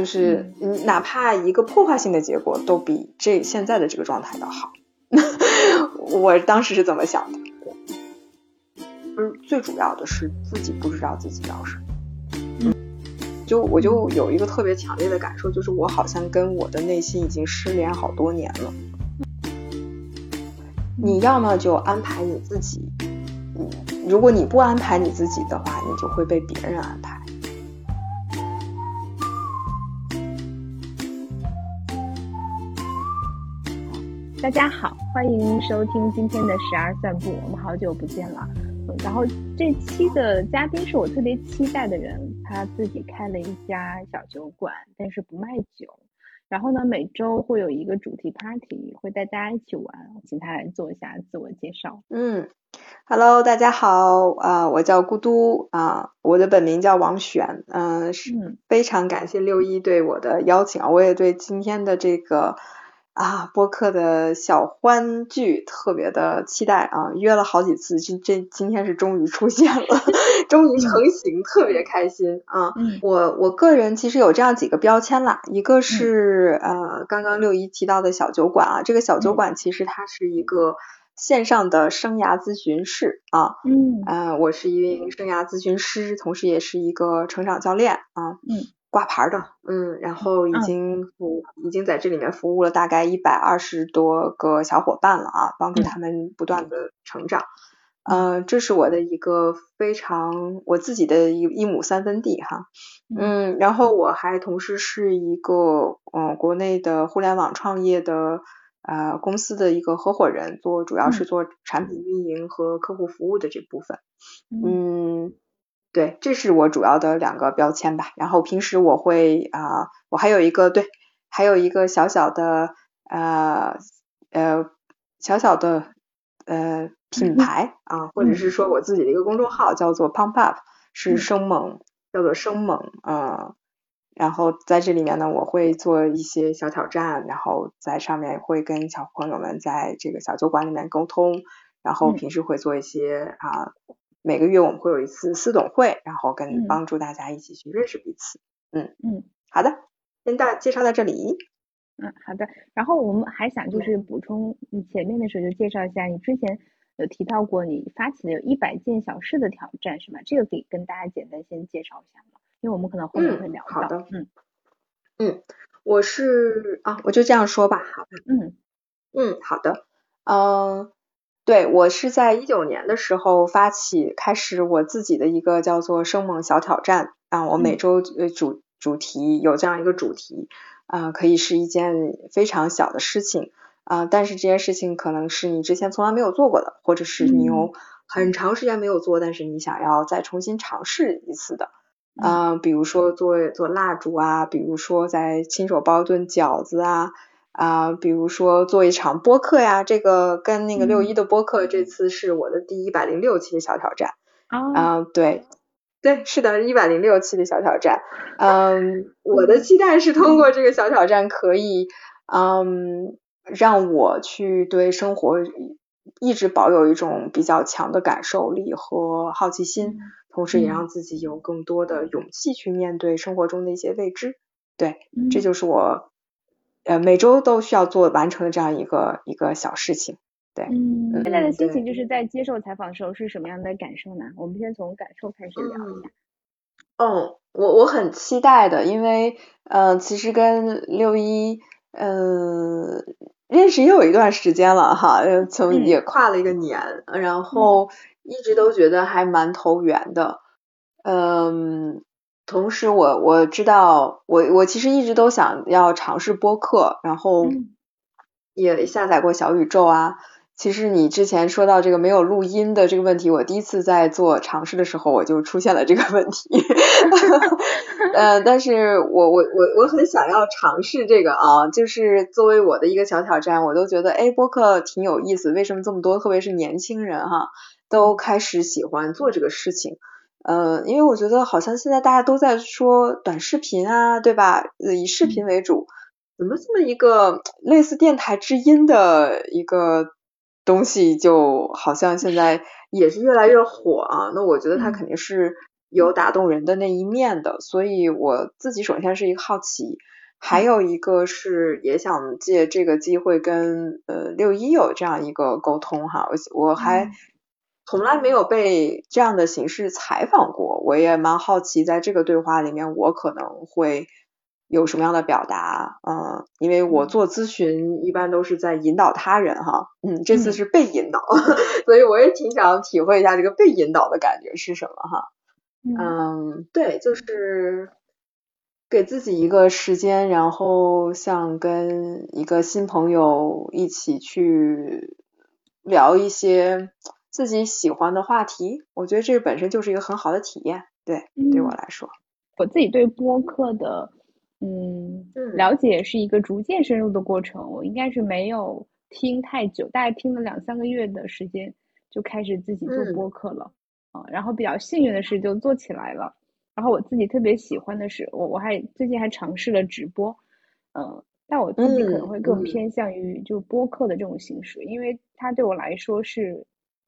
就是哪怕一个破坏性的结果都比这现在的这个状态要好。我当时是怎么想的？就是最主要的是自己不知道自己要什么。就我就有一个特别强烈的感受，就是我好像跟我的内心已经失联好多年了。你要么就安排你自己，嗯，如果你不安排你自己的话，你就会被别人安排。大家好，欢迎收听今天的十二散步，我们好久不见了。嗯然后这期的嘉宾是我特别期待的人，他自己开了一家小酒馆，但是不卖酒。然后呢，每周会有一个主题 party，会带大家一起玩。请他来做一下自我介绍。嗯，Hello，大家好，啊，我叫咕嘟啊，我的本名叫王璇，嗯，是非常感谢六一对我的邀请啊，我也对今天的这个。啊，播客的小欢聚特别的期待啊，约了好几次，这这今天是终于出现了，终于成型，特别开心啊！我我个人其实有这样几个标签啦，一个是呃刚刚六一提到的小酒馆啊，这个小酒馆其实它是一个线上的生涯咨询室啊，嗯，呃我是一名生涯咨询师，同时也是一个成长教练啊，嗯。挂牌的，嗯，然后已经服已经在这里面服务了大概一百二十多个小伙伴了啊，帮助他们不断的成长，嗯，这是我的一个非常我自己的一一亩三分地哈，嗯，然后我还同时是一个嗯国内的互联网创业的呃公司的一个合伙人，做主要是做产品运营和客户服务的这部分，嗯。对，这是我主要的两个标签吧。然后平时我会啊，我还有一个对，还有一个小小的呃呃小小的呃品牌啊，或者是说我自己的一个公众号叫做 Pump Up，是生猛，叫做生猛啊。然后在这里面呢，我会做一些小挑战，然后在上面会跟小朋友们在这个小酒馆里面沟通，然后平时会做一些啊。每个月我们会有一次私董会，然后跟帮助大家一起去认识彼此。嗯嗯，好的，先大介绍到这里。嗯，好的。然后我们还想就是补充，你前面的时候就介绍一下，你之前有提到过你发起的有一百件小事的挑战是吗？这个可以跟大家简单先介绍一下吗？因为我们可能后面会聊到。好的。嗯嗯，我是啊，我就这样说吧。好的。嗯嗯，好的。嗯。对我是在一九年的时候发起开始我自己的一个叫做生猛小挑战。啊，我每周呃主主题有这样一个主题啊，可以是一件非常小的事情。啊，但是这件事情可能是你之前从来没有做过的，或者是你有很长时间没有做，但是你想要再重新尝试一次的。啊，比如说做做蜡烛啊，比如说在亲手包顿饺子啊。啊，比如说做一场播客呀，这个跟那个六一的播客，这次是我的第一百零六期的小挑战。啊，对，对，是的，一百零六期的小挑战。嗯，我的期待是通过这个小挑战，可以嗯让我去对生活一直保有一种比较强的感受力和好奇心，同时也让自己有更多的勇气去面对生活中的一些未知。对，这就是我。呃，每周都需要做完成的这样一个一个小事情，对。嗯，现在的心情就是在接受采访的时候是什么样的感受呢？我们先从感受开始聊一下。嗯，我我很期待的，因为呃，其实跟六一嗯认识也有一段时间了哈，从也跨了一个年，然后一直都觉得还蛮投缘的，嗯。同时，我我知道，我我其实一直都想要尝试播客，然后也下载过小宇宙啊。其实你之前说到这个没有录音的这个问题，我第一次在做尝试的时候，我就出现了这个问题。呃，但是我我我我很想要尝试这个啊，就是作为我的一个小挑战，我都觉得哎，播客挺有意思。为什么这么多，特别是年轻人哈，都开始喜欢做这个事情？呃，因为我觉得好像现在大家都在说短视频啊，对吧？以视频为主，怎么这么一个类似电台之音的一个东西，就好像现在也是越来越火啊？那我觉得它肯定是有打动人的那一面的，所以我自己首先是一个好奇，还有一个是也想借这个机会跟呃六一有这样一个沟通哈，我我还从来没有被这样的形式采访过，我也蛮好奇在这个对话里面我可能会有什么样的表达，嗯，因为我做咨询一般都是在引导他人哈，嗯，这次是被引导，所以我也挺想体会一下这个被引导的感觉是什么哈。嗯，对，就是给自己一个时间，然后像跟一个新朋友一起去聊一些自己喜欢的话题，我觉得这个本身就是一个很好的体验。对，对我来说，我自己对播客的嗯了解是一个逐渐深入的过程。我应该是没有听太久，大概听了两三个月的时间，就开始自己做播客了。啊，然后比较幸运的是就做起来了，然后我自己特别喜欢的是，我我还最近还尝试了直播，嗯，但我自己可能会更偏向于就播客的这种形式，因为它对我来说是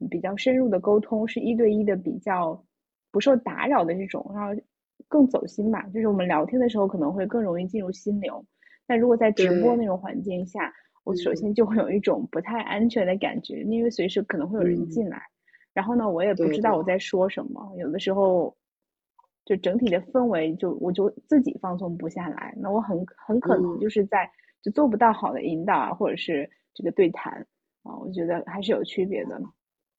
比较深入的沟通，是一对一的比较不受打扰的这种，然后更走心吧，就是我们聊天的时候可能会更容易进入心流，但如果在直播那种环境下，我首先就会有一种不太安全的感觉，因为随时可能会有人进来。然后呢，我也不知道我在说什么，有的时候就整体的氛围就我就自己放松不下来，那我很很可能就是在就做不到好的引导啊，或者是这个对谈啊，我觉得还是有区别的，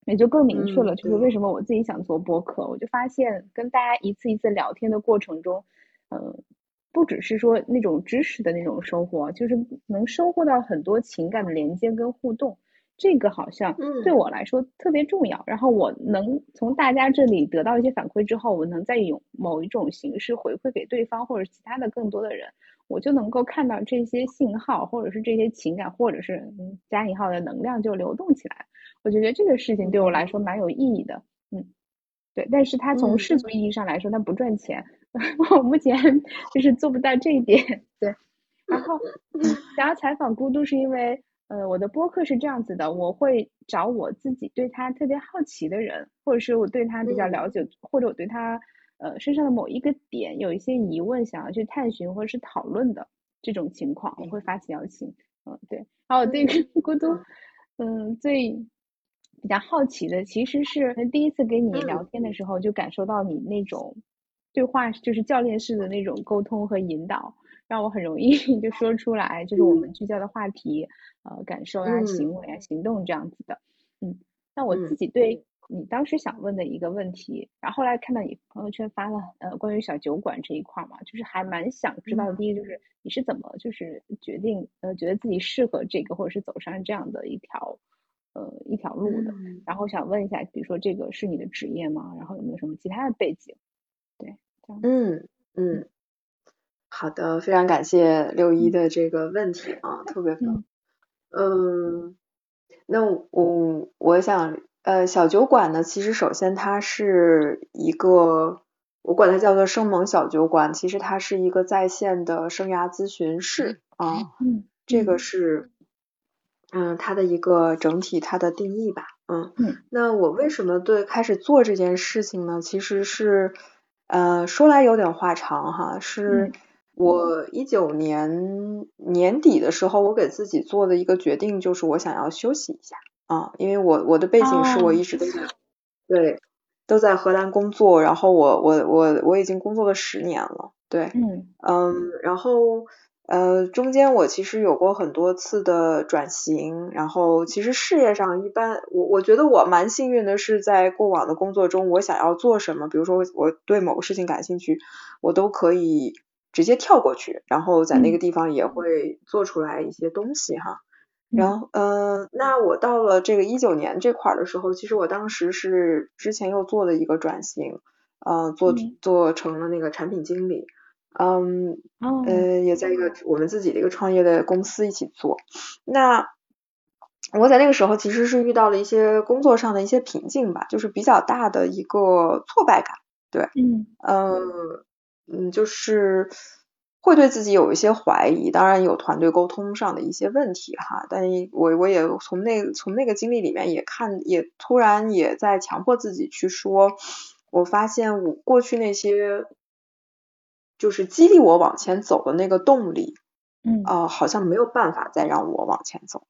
也就更明确了，就是为什么我自己想做播客，我就发现跟大家一次一次聊天的过程中，嗯，不只是说那种知识的那种收获，就是能收获到很多情感的连接跟互动。这个好像对我来说特别重要，然后我能从大家这里得到一些反馈之后，我能再用某一种形式回馈给对方或者其他的更多的人，我就能够看到这些信号或者是这些情感或者是加引号的能量就流动起来。我觉得这个事情对我来说蛮有意义的，嗯，对，但是它从世俗意义上来说，它不赚钱，我目前 就是做不到这一点，对。然后 想要采访孤独是因为。呃，我的播客是这样子的，我会找我自己对他特别好奇的人，或者是我对他比较了解，或者我对他呃身上的某一个点有一些疑问，想要去探寻或者是讨论的这种情况，我会发起邀请。嗯，对。然后我对孤独，嗯，最比较好奇的其实是第一次跟你聊天的时候，就感受到你那种对话就是教练式的那种沟通和引导。让我很容易 就说出来，就是我们聚焦的话题，呃，感受啊、行为啊、行动这样子的。嗯，那我自己对你当时想问的一个问题，然后后来看到你朋友圈发了呃关于小酒馆这一块嘛，就是还蛮想知道的。第一个就是你是怎么就是决定呃觉得自己适合这个，或者是走上这样的一条呃一条路的。然后想问一下，比如说这个是你的职业吗？然后有没有什么其他的背景？对，这样。嗯嗯。好的，非常感谢六一的这个问题啊，特别棒。嗯，那我我想，呃，小酒馆呢，其实首先它是一个，我管它叫做生猛小酒馆，其实它是一个在线的生涯咨询室啊。嗯。这个是，嗯，它的一个整体它的定义吧。嗯。嗯。那我为什么对开始做这件事情呢？其实是，呃，说来有点话长哈，是。我一九年年底的时候，我给自己做的一个决定就是我想要休息一下啊，因为我我的背景是我一直都在对都在荷兰工作，然后我我我我已经工作了十年了，对，嗯嗯，然后呃中间我其实有过很多次的转型，然后其实事业上一般，我我觉得我蛮幸运的是在过往的工作中，我想要做什么，比如说我对某个事情感兴趣，我都可以。直接跳过去，然后在那个地方也会做出来一些东西哈。然后，嗯，那我到了这个一九年这块的时候，其实我当时是之前又做了一个转型，呃，做做成了那个产品经理，嗯，呃，也在一个我们自己的一个创业的公司一起做。那我在那个时候其实是遇到了一些工作上的一些瓶颈吧，就是比较大的一个挫败感，对，嗯，嗯。嗯，就是会对自己有一些怀疑，当然有团队沟通上的一些问题哈。但我我也从那从那个经历里面也看，也突然也在强迫自己去说，我发现我过去那些就是激励我往前走的那个动力，嗯啊，好像没有办法再让我往前走，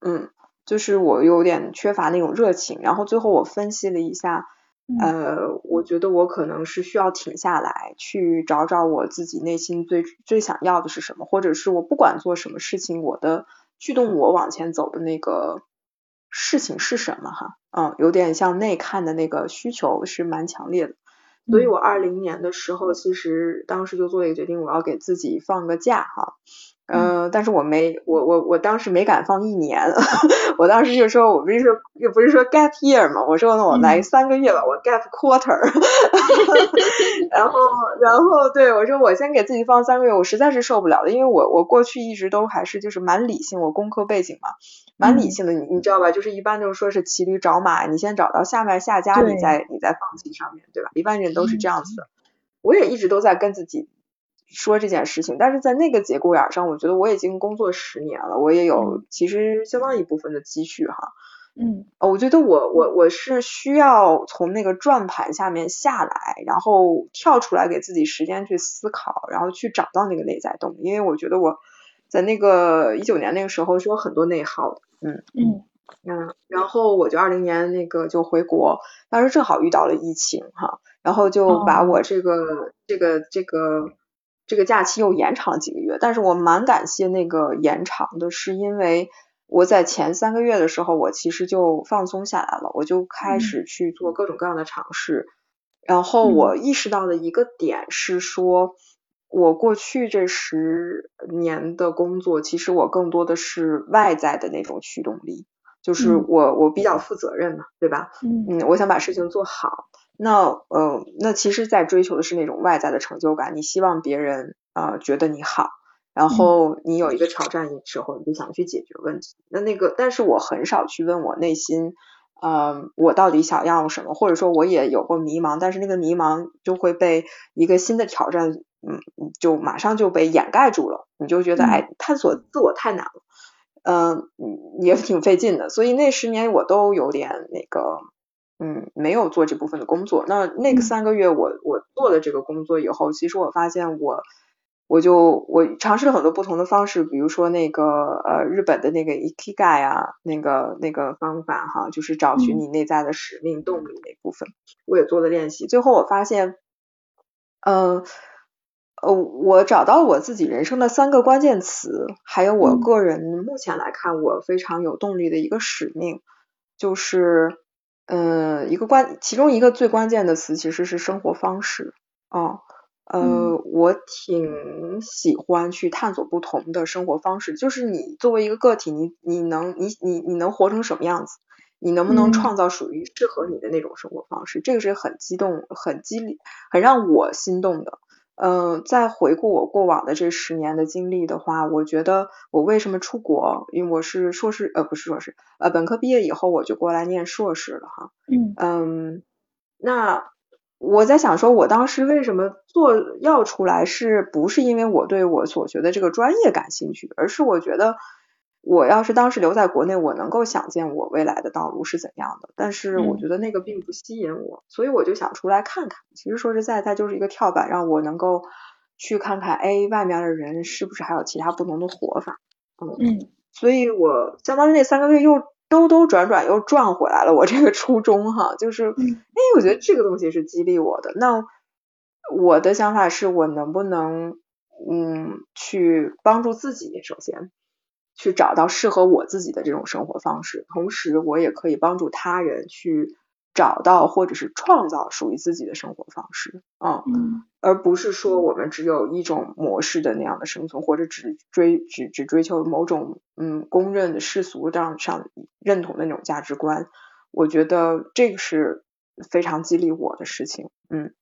嗯，就是我有点缺乏那种热情。然后最后我分析了一下，呃，我觉得我可能是需要停下来，去找找我自己内心最最想要的是什么，或者是我不管做什么事情，我的驱动我往前走的那个。事情是什么哈？嗯，有点向内看的那个需求是蛮强烈的，所以我二零年的时候，其实当时就做了一个决定，我要给自己放个假哈。嗯，但是我没，我我我当时没敢放一年，我当时就说，我不是说又不是说 gap year 嘛，我说那我来三个月吧，我 gap quarter，然后然后对我说我先给自己放三个月，我实在是受不了了，因为我我过去一直都还是就是蛮理性，我工科背景嘛，蛮理性的，你你知道吧？就是一般就是说是骑驴找马，你先找到下面下家，你再你再放弃上面对吧？一般人都是这样子的，我也一直都在跟自己。说这件事情，但是在那个节骨眼上，我觉得我已经工作十年了，我也有其实相当一部分的积蓄哈。嗯，我觉得我我我是需要从那个转盘下面下来，然后跳出来给自己时间去思考，然后去找到那个内在动力。因为我觉得我在那个一九年那个时候是有很多内耗的。嗯嗯嗯，然后我就二零年那个就回国，当时正好遇到了疫情哈，然后就把我这个这个这个。这个假期又延长了几个月，但是我蛮感谢那个延长的，是因为我在前三个月的时候，我其实就放松下来了，我就开始去做各种各样的尝试，然后我意识到的一个点是说，我过去这十年的工作，其实我更多的是外在的那种驱动力，就是我我比较负责任嘛，对吧？嗯，我想把事情做好。那呃，那其实，在追求的是那种外在的成就感。你希望别人啊觉得你好，然后你有一个挑战的时候，你就想去解决问题。那那个，但是我很少去问我内心，呃，我到底想要什么，或者说我也有过迷茫，但是那个迷茫就会被一个新的挑战，嗯，就马上就被掩盖住了。你就觉得，哎，探索自我太难了，嗯，也挺费劲的。所以那十年我都有点那个。嗯，没有做这部分的工作。那那个三个月，我我做了这个工作以后，其实我发现我我就我尝试了很多不同的方式，比如说那个呃日本的那个 ikigai 啊，那个那个方法哈，就是找寻你内在的使命动力那部分，我也做了练习。最后我发现，嗯呃，我找到我自己人生的三个关键词，还有我个人目前来看我非常有动力的一个使命，就是。嗯，一个关，其中一个最关键的词其实是生活方式哦。呃，我挺喜欢去探索不同的生活方式。就是你作为一个个体，你你能你你你能活成什么样子？你能不能创造属于适合你的那种生活方式？这个是很激动、很激励、很让我心动的。嗯，在回顾我过往的这十年的经历的话，我觉得我为什么出国？因为我是硕士，呃，不是硕士，呃，本科毕业以后我就过来念硕士了哈。嗯嗯，那我在想说，我当时为什么做要出来，是不是因为我对我所学的这个专业感兴趣，而是我觉得。我要是当时留在国内，我能够想见我未来的道路是怎样的，但是我觉得那个并不吸引我，所以我就想出来看看。其实说实在，它就是一个跳板，让我能够去看看，哎，外面的人是不是还有其他不同的活法？嗯，所以我相当于那三个月又兜兜转转又转回来了，我这个初衷哈，就是，哎，我觉得这个东西是激励我的。那我的想法是我能不能，嗯，去帮助自己，首先。去找到适合我自己的这种生活方式，同时我也可以帮助他人去找到或者是创造属于自己的生活方式，嗯，而不是说我们只有一种模式的那样的生存，或者只追只只追求某种嗯公认的世俗上上认同的那种价值观。我觉得这个是非常激励我的事情，嗯，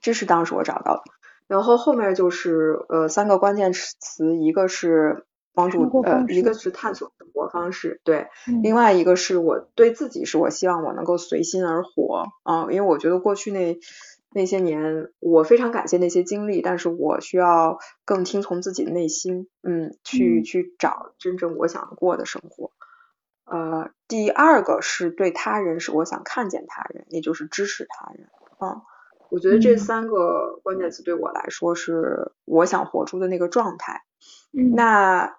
这是当时我找到的。然后后面就是呃三个关键词，一个是。帮助呃，一个是探索生活方式，对，另外一个是我对自己是我希望我能够随心而活啊，因为我觉得过去那那些年我非常感谢那些经历，但是我需要更听从自己的内心，嗯，去去找真正我想过的生活。呃，第二个是对他人是我想看见他人，也就是支持他人，啊。我觉得这三个关键词对我来说是我想活出的那个状态。那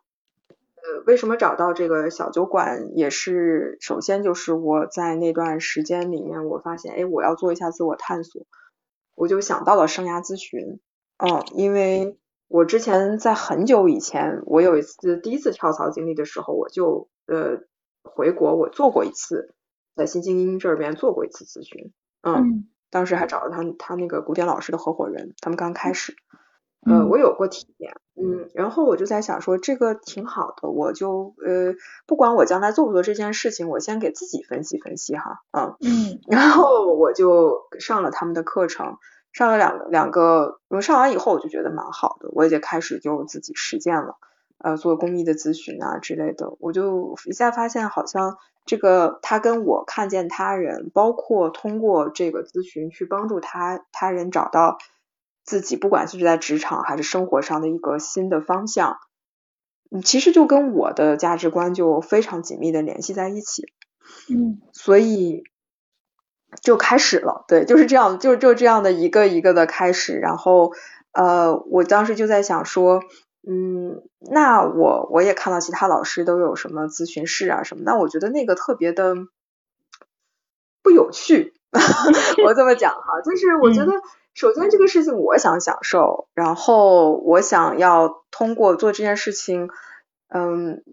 呃，为什么找到这个小酒馆？也是首先就是我在那段时间里面，我发现，哎，我要做一下自我探索，我就想到了生涯咨询。嗯，因为我之前在很久以前，我有一次第一次跳槽经历的时候，我就呃回国，我做过一次，在新精英这边做过一次咨询。嗯。当时还找了他他那个古典老师的合伙人，他们刚开始，呃，我有过体验，嗯，然后我就在想说这个挺好的，我就呃不管我将来做不做这件事情，我先给自己分析分析哈，嗯嗯，然后我就上了他们的课程，上了两两个，我上完以后我就觉得蛮好的，我也就开始就自己实践了，呃，做公益的咨询啊之类的，我就一下发现好像。这个他跟我看见他人，包括通过这个咨询去帮助他他人找到自己，不管是在职场还是生活上的一个新的方向，嗯，其实就跟我的价值观就非常紧密的联系在一起，嗯，所以就开始了，对，就是这样，就就这样的一个一个的开始，然后呃，我当时就在想说。嗯，那我我也看到其他老师都有什么咨询室啊什么，那我觉得那个特别的不有趣。我这么讲哈，就是我觉得首先这个事情我想享受，然后我想要通过做这件事情，嗯，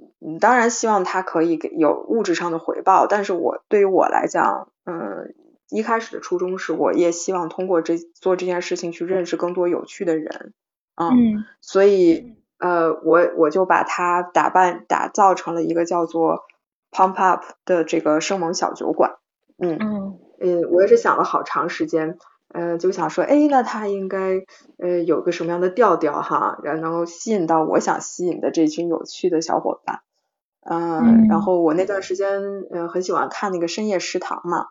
当然希望它可以给有物质上的回报，但是我对于我来讲，嗯，一开始的初衷是我也希望通过这做这件事情去认识更多有趣的人，嗯，所以。呃，我我就把它打扮打造成了一个叫做 Pump Up 的这个生猛小酒馆，嗯嗯，嗯，我也是想了好长时间，呃，就想说，哎，那他应该呃有个什么样的调调哈，然后吸引到我想吸引的这群有趣的小伙伴，嗯，然后我那段时间呃很喜欢看那个深夜食堂嘛。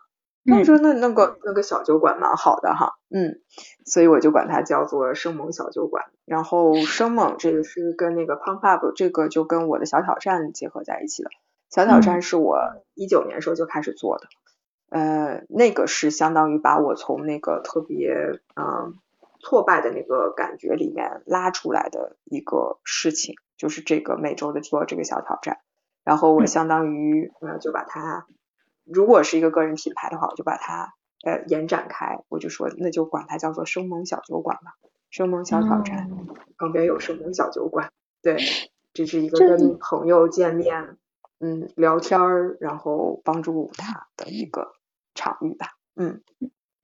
那时候那那个那个小酒馆蛮好的哈，嗯，所以我就管它叫做生猛小酒馆。然后生猛这个是跟那个 pump up 这个就跟我的小挑战结合在一起的。小挑战是我一九年时候就开始做的，呃，那个是相当于把我从那个特别嗯挫败的那个感觉里面拉出来的一个事情，就是这个每周的做这个小挑战。然后我相当于呃就把它。如果是一个个人品牌的话，我就把它呃延展开，我就说那就管它叫做生猛小酒馆吧，生猛小挑战，旁边有生猛小酒馆，对，这是一个跟朋友见面，嗯，聊天儿，然后帮助他的一个场域吧，嗯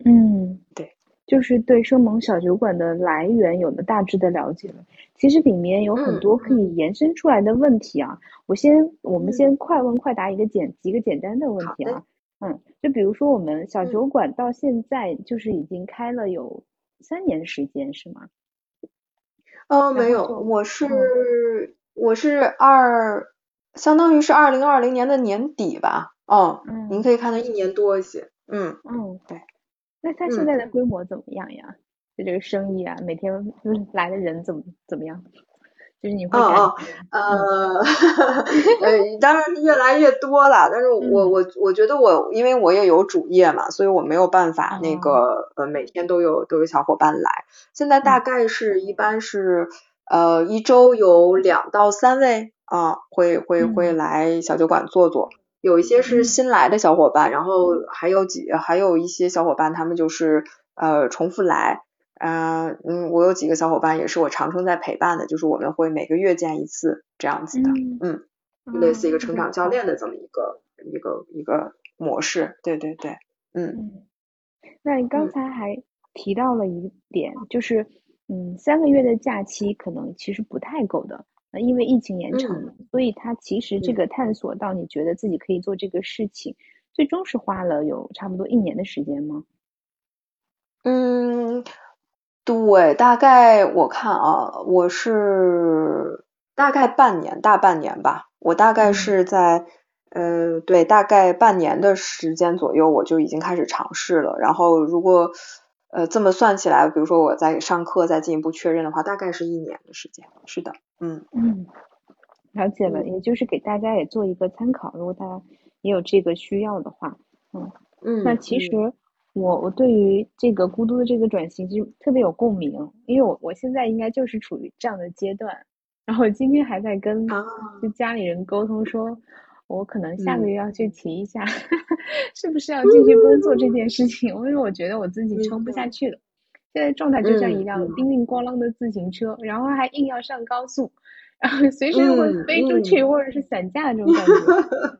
嗯，对。就是对生猛小酒馆的来源有了大致的了解了。其实里面有很多可以延伸出来的问题啊。我先，我们先快问快答一个简几个简单的问题啊。嗯，就比如说我们小酒馆到现在就是已经开了有三年时间是吗？哦，没有，我是我是二，相当于是二零二零年的年底吧。哦，您可以看到一年多一些。嗯嗯，对。那他现在的规模怎么样呀？就这个生意啊，每天就是来的人怎么怎么样？就是你会感觉呃呃，当然越来越多了。但是我我我觉得我因为我也有主业嘛，所以我没有办法那个呃每天都有都有小伙伴来。现在大概是一般是呃一周有两到三位啊会会会来小酒馆坐坐。有一些是新来的小伙伴，然后还有几还有一些小伙伴，他们就是呃重复来，嗯嗯，我有几个小伙伴也是我长春在陪伴的，就是我们会每个月见一次这样子的，嗯，类似一个成长教练的这么一个一个一个模式，对对对，嗯，那你刚才还提到了一点，就是嗯三个月的假期可能其实不太够的。呃，因为疫情延长了，所以他其实这个探索到你觉得自己可以做这个事情，最终是花了有差不多一年的时间吗？嗯，对，大概我看啊，我是大概半年，大半年吧。我大概是在呃，对，大概半年的时间左右，我就已经开始尝试了。然后如果呃这么算起来，比如说我在上课再进一步确认的话，大概是一年的时间。是的。嗯嗯，了解了，也就是给大家也做一个参考，如果大家也有这个需要的话，嗯嗯，那其实我我对于这个孤独的这个转型就特别有共鸣，因为我我现在应该就是处于这样的阶段。然后今天还在跟就家里人沟通，说我可能下个月要去提一下，是不是要继续工作这件事情，因为我觉得我自己撑不下去了。现在状态就像一辆叮铃咣啷的自行车，然后还硬要上高速，然后随时会飞出去或者是散架这种感觉。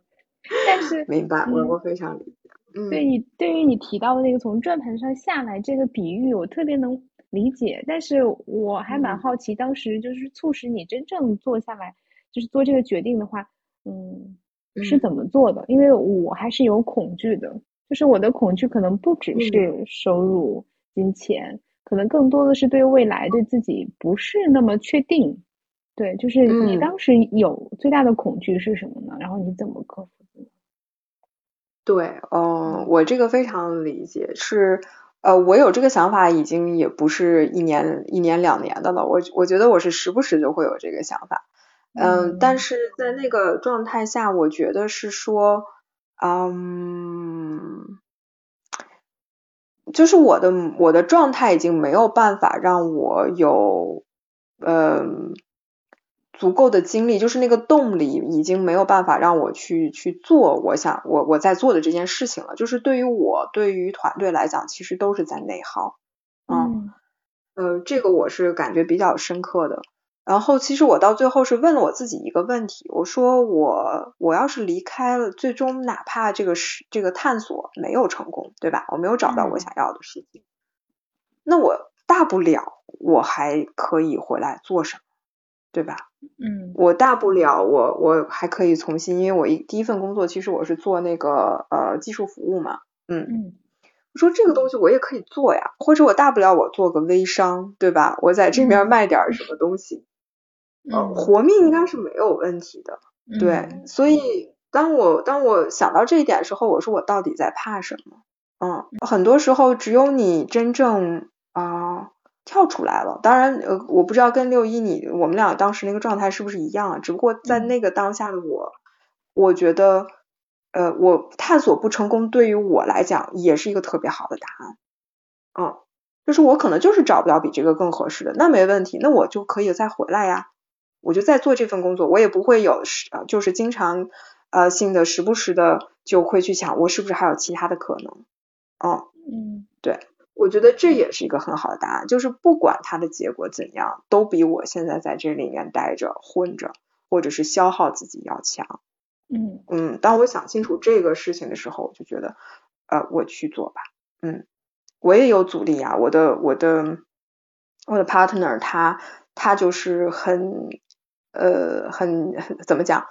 但是明白，我我非常理解。对你对于你提到的那个从转盘上下来这个比喻，我特别能理解。但是我还蛮好奇，当时就是促使你真正做下来，就是做这个决定的话，嗯，是怎么做的？因为我还是有恐惧的，就是我的恐惧可能不只是收入、金钱，可能更多的是对未来、对自己不是那么确定。对，就是你当时有最大的恐惧是什么呢？然后你怎么克服？对，嗯，我这个非常理解，是，呃，我有这个想法已经也不是一年一年两年的了，我我觉得我是时不时就会有这个想法，嗯，但是在那个状态下，我觉得是说，嗯，就是我的我的状态已经没有办法让我有，嗯。足够的精力，就是那个动力，已经没有办法让我去去做我想我我在做的这件事情了。就是对于我，对于团队来讲，其实都是在内耗。嗯，呃，这个我是感觉比较深刻的。然后，其实我到最后是问了我自己一个问题，我说我我要是离开了，最终哪怕这个是这个探索没有成功，对吧？我没有找到我想要的事情，那我大不了我还可以回来做什么？对吧？嗯，我大不了我我还可以重新，因为我一第一份工作其实我是做那个呃技术服务嘛，嗯嗯，我说这个东西我也可以做呀，或者我大不了我做个微商，对吧？我在这边卖点什么东西，呃，活命应该是没有问题的，对。所以当我当我想到这一点的时候，我说我到底在怕什么？嗯，很多时候只有你真正啊。跳出来了，当然，呃，我不知道跟六一你我们俩当时那个状态是不是一样啊？只不过在那个当下的我，我觉得，呃，我探索不成功，对于我来讲也是一个特别好的答案，嗯，就是我可能就是找不到比这个更合适的，那没问题，那我就可以再回来呀，我就在做这份工作，我也不会有时就是经常呃性的时不时的就会去想，我是不是还有其他的可能，嗯嗯，对。我觉得这也是一个很好的答案，就是不管它的结果怎样，都比我现在在这里面待着、混着，或者是消耗自己要强。嗯嗯，当我想清楚这个事情的时候，我就觉得，呃，我去做吧。嗯，我也有阻力啊，我的我的我的 partner 他他就是很呃很怎么讲？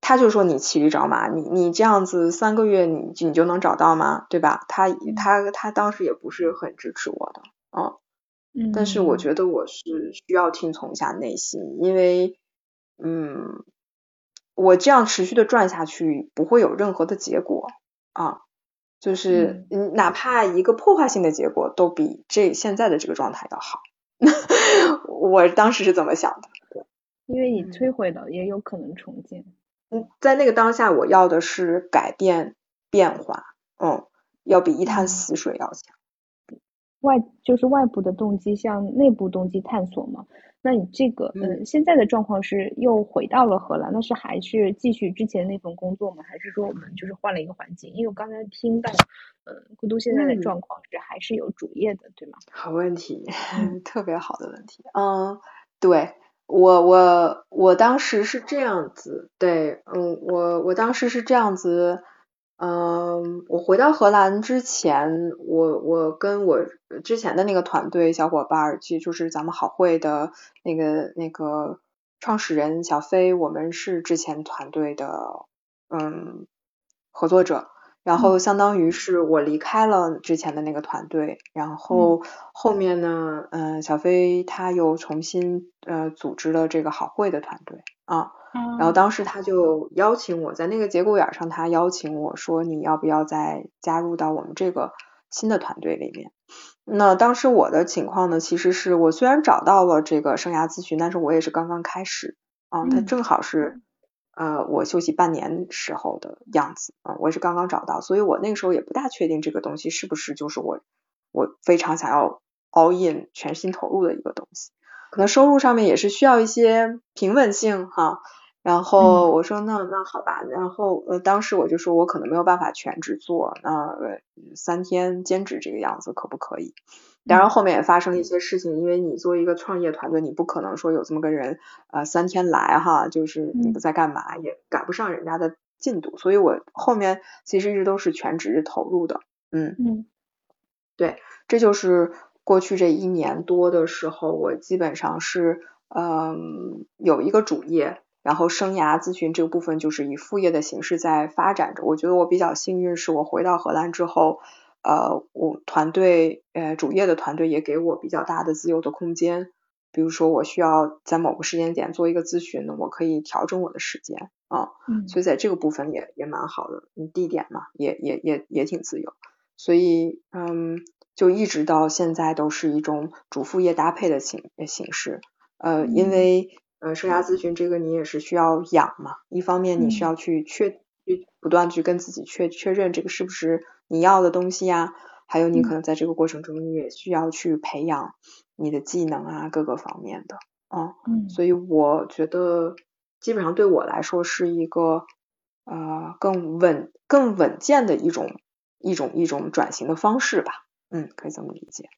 他就说你骑驴找马，你你这样子三个月你你就能找到吗？对吧？他他他当时也不是很支持我的，嗯，但是我觉得我是需要听从一下内心，因为嗯，我这样持续的转下去不会有任何的结果啊，就是嗯，哪怕一个破坏性的结果都比这现在的这个状态要好，我当时是怎么想的？对，因为你摧毁了，也有可能重建。嗯，在那个当下，我要的是改变、变化，嗯，要比一潭死水要强。外就是外部的动机向内部动机探索嘛？那你这个，嗯，现在的状况是又回到了荷兰，那是还是继续之前那份工作吗？还是说我们就是换了一个环境？因为我刚才听到，嗯，孤独现在的状况是还是有主业的，对吗？好问题，特别好的问题，嗯，对。我我我当时是这样子，对，嗯，我我当时是这样子，嗯，我回到荷兰之前，我我跟我之前的那个团队小伙伴，其实就是咱们好会的那个那个创始人小飞，我们是之前团队的嗯合作者。然后相当于是我离开了之前的那个团队，然后后面呢，嗯，小飞他又重新呃组织了这个好会的团队啊，然后当时他就邀请我在那个节骨眼上，他邀请我说你要不要再加入到我们这个新的团队里面？那当时我的情况呢，其实是我虽然找到了这个生涯咨询，但是我也是刚刚开始啊，他正好是。呃，我休息半年时候的样子啊，我也是刚刚找到，所以我那个时候也不大确定这个东西是不是就是我我非常想要 all in 全心投入的一个东西，可能收入上面也是需要一些平稳性哈。然后我说那那好吧，然后呃当时我就说我可能没有办法全职做，那呃三天兼职这个样子可不可以？当然后面也发生一些事情，因为你作为一个创业团队，你不可能说有这么个人呃三天来哈，就是你不在干嘛，也赶不上人家的进度，所以我后面其实一直都是全职投入的，嗯嗯，对，这就是过去这一年多的时候，我基本上是嗯有一个主业，然后生涯咨询这个部分就是以副业的形式在发展着。我觉得我比较幸运，是我回到荷兰之后。呃，我团队呃主业的团队也给我比较大的自由的空间，比如说我需要在某个时间点做一个咨询呢，我可以调整我的时间啊，所以在这个部分也也蛮好的，地点嘛也也也也挺自由，所以嗯就一直到现在都是一种主副业搭配的形形式，呃因为呃生涯咨询这个你也是需要养嘛，一方面你需要去确去不断去跟自己确确认这个是不是。你要的东西呀，还有你可能在这个过程中，你也需要去培养你的技能啊，各个方面的啊，所以我觉得基本上对我来说是一个呃更稳、更稳健的一种一种一种转型的方式吧，嗯，可以这么理解。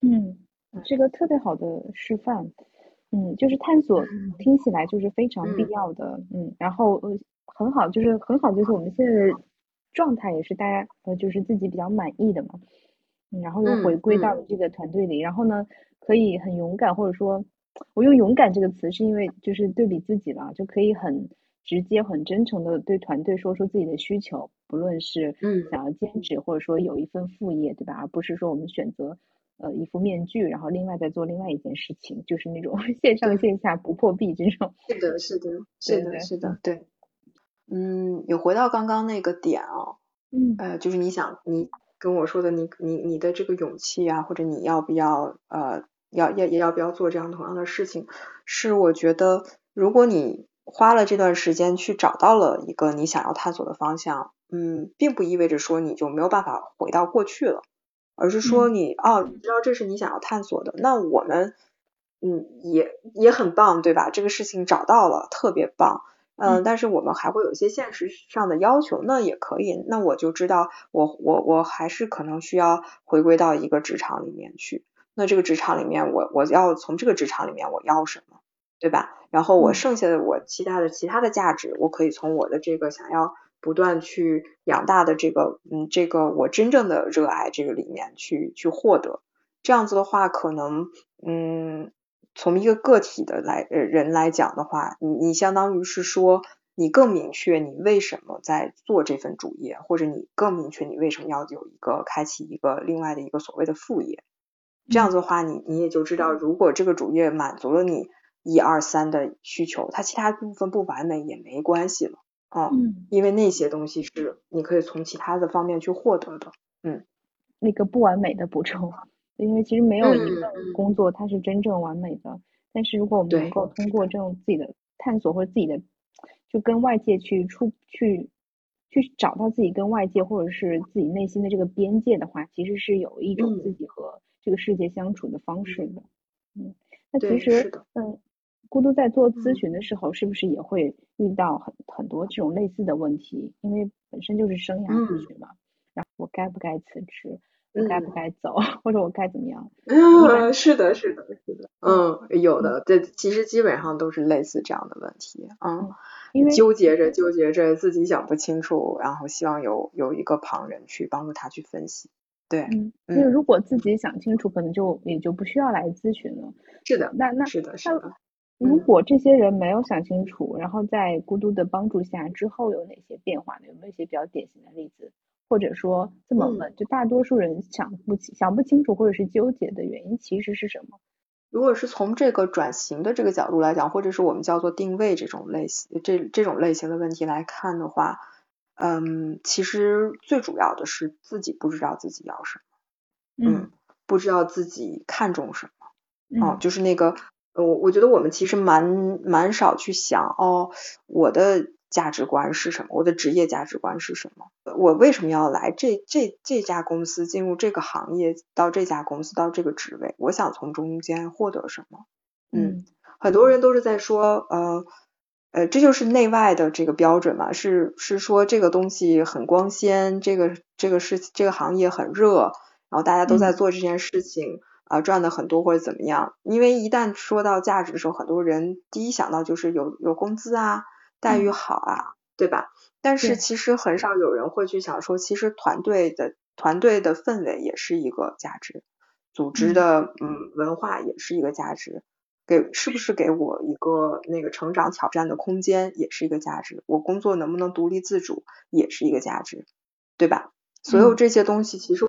嗯，是个特别好的示范，嗯，就是探索听起来就是非常必要的，嗯，然后呃很好，就是很好，就是我们现在。状态也是大家呃，就是自己比较满意的嘛，然后又回归到了这个团队里，然后呢，可以很勇敢，或者说，我用勇敢这个词，是因为就是对比自己了，就可以很直接、很真诚的对团队说出自己的需求，不论是想要兼职，或者说有一份副业，对吧？而不是说我们选择呃一副面具，然后另外再做另外一件事情，就是那种 线上线下不破壁这种。是的，是的，是的，是的，对。嗯，有回到刚刚那个点啊，嗯，呃，就是你想你跟我说的，你你你的这个勇气啊，或者你要不要呃，要要也要不要做这样同样的事情，是我觉得如果你花了这段时间去找到了一个你想要探索的方向，嗯，并不意味着说你就没有办法回到过去了，而是说你哦，你知道这是你想要探索的，那我们嗯也也很棒，对吧？这个事情找到了，特别棒。嗯，但是我们还会有一些现实上的要求，那也可以，那我就知道，我我我还是可能需要回归到一个职场里面去。那这个职场里面，我我要从这个职场里面我要什么，对吧？然后我剩下的我期待的其他的价值，我可以从我的这个想要不断去养大的这个嗯这个我真正的热爱这个里面去去获得。这样子的话，可能嗯。从一个个体的来呃人来讲的话，你你相当于是说，你更明确你为什么在做这份主业，或者你更明确你为什么要有一个开启一个另外的一个所谓的副业。这样子的话，你你也就知道，如果这个主业满足了你一二三的需求，它其他部分不完美也没关系了啊，因为那些东西是你可以从其他的方面去获得的。嗯，那个不完美的补充。因为其实没有一份工作它是真正完美的，但是如果我们能够通过这种自己的探索或者自己的，就跟外界去出去去找到自己跟外界或者是自己内心的这个边界的话，其实是有一种自己和这个世界相处的方式的。嗯，那其实嗯，孤独在做咨询的时候，是不是也会遇到很很多这种类似的问题？因为本身就是生涯咨询嘛，然后我该不该辞职？我该不该走，或者我该怎么样？嗯，是的，是的，是的，嗯，有的，这其实基本上都是类似这样的问题，嗯，因为纠结着，纠结着，自己想不清楚，然后希望有有一个旁人去帮助他去分析，对，嗯，因为如果自己想清楚，可能就也就不需要来咨询了。是的，那那是的，是的。如果这些人没有想清楚，然后在孤独的帮助下之后有哪些变化呢？有没有一些比较典型的例子？或者说这么问，就大多数人想不清、想不清楚或者是纠结的原因其实是什么？如果是从这个转型的这个角度来讲，或者是我们叫做定位这种类型、这这种类型的问题来看的话，嗯，其实最主要的是自己不知道自己要什么，嗯，不知道自己看重什么，哦，就是那个，我我觉得我们其实蛮蛮少去想，哦，我的。价值观是什么？我的职业价值观是什么？我为什么要来这这这家公司进入这个行业？到这家公司到这个职位，我想从中间获得什么？嗯，很多人都是在说，呃呃，这就是内外的这个标准嘛，是是说这个东西很光鲜，这个这个是这个行业很热，然后大家都在做这件事情啊，赚的很多或者怎么样？因为一旦说到价值的时候，很多人第一想到就是有有工资啊。待遇好啊，对吧？但是其实很少有人会去想说，其实团队的团队的氛围也是一个价值，组织的嗯文化也是一个价值，给是不是给我一个那个成长挑战的空间也是一个价值，我工作能不能独立自主也是一个价值，对吧？所有这些东西其实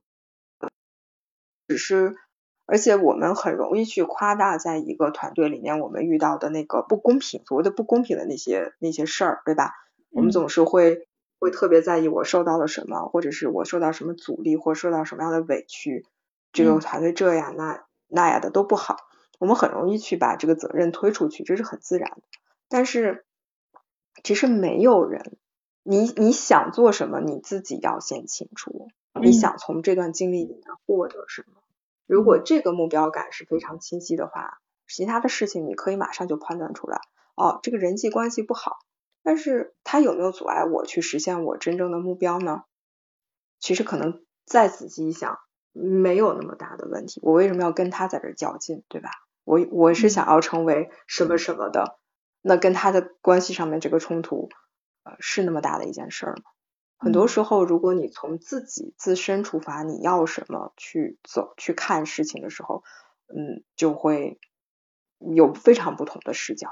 只是。而且我们很容易去夸大在一个团队里面我们遇到的那个不公平，所谓的不公平的那些那些事儿，对吧？我们总是会会特别在意我受到了什么，或者是我受到什么阻力，或受到什么样的委屈，这个团队这样那那样的都不好。我们很容易去把这个责任推出去，这是很自然的。但是其实没有人，你你想做什么，你自己要先清楚，你想从这段经历里面获得什么。如果这个目标感是非常清晰的话，其他的事情你可以马上就判断出来。哦，这个人际关系不好，但是他有没有阻碍我去实现我真正的目标呢？其实可能再仔细一想，没有那么大的问题。我为什么要跟他在这较劲，对吧？我我是想要成为什么什么的，那跟他的关系上面这个冲突，呃，是那么大的一件事儿吗？很多时候，如果你从自己自身出发，你要什么去走去看事情的时候，嗯，就会有非常不同的视角。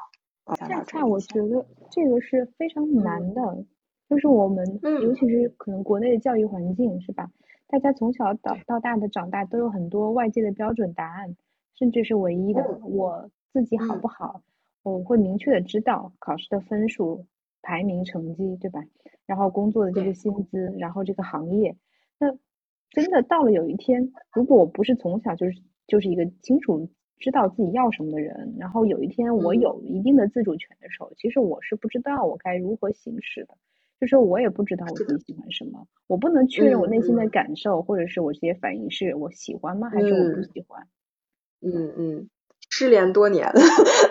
恰恰我觉得这个是非常难的，就是我们，尤其是可能国内的教育环境是吧？大家从小到到大的长大都有很多外界的标准答案，甚至是唯一的。我自己好不好，我会明确的知道考试的分数。排名成绩对吧？然后工作的这个薪资，然后这个行业，那真的到了有一天，如果我不是从小就是就是一个清楚知道自己要什么的人，然后有一天我有一定的自主权的时候，其实我是不知道我该如何行事的，就是我也不知道我自己喜欢什么，我不能确认我内心的感受或者是我这些反应是我喜欢吗，还是我不喜欢？嗯嗯。失联多年，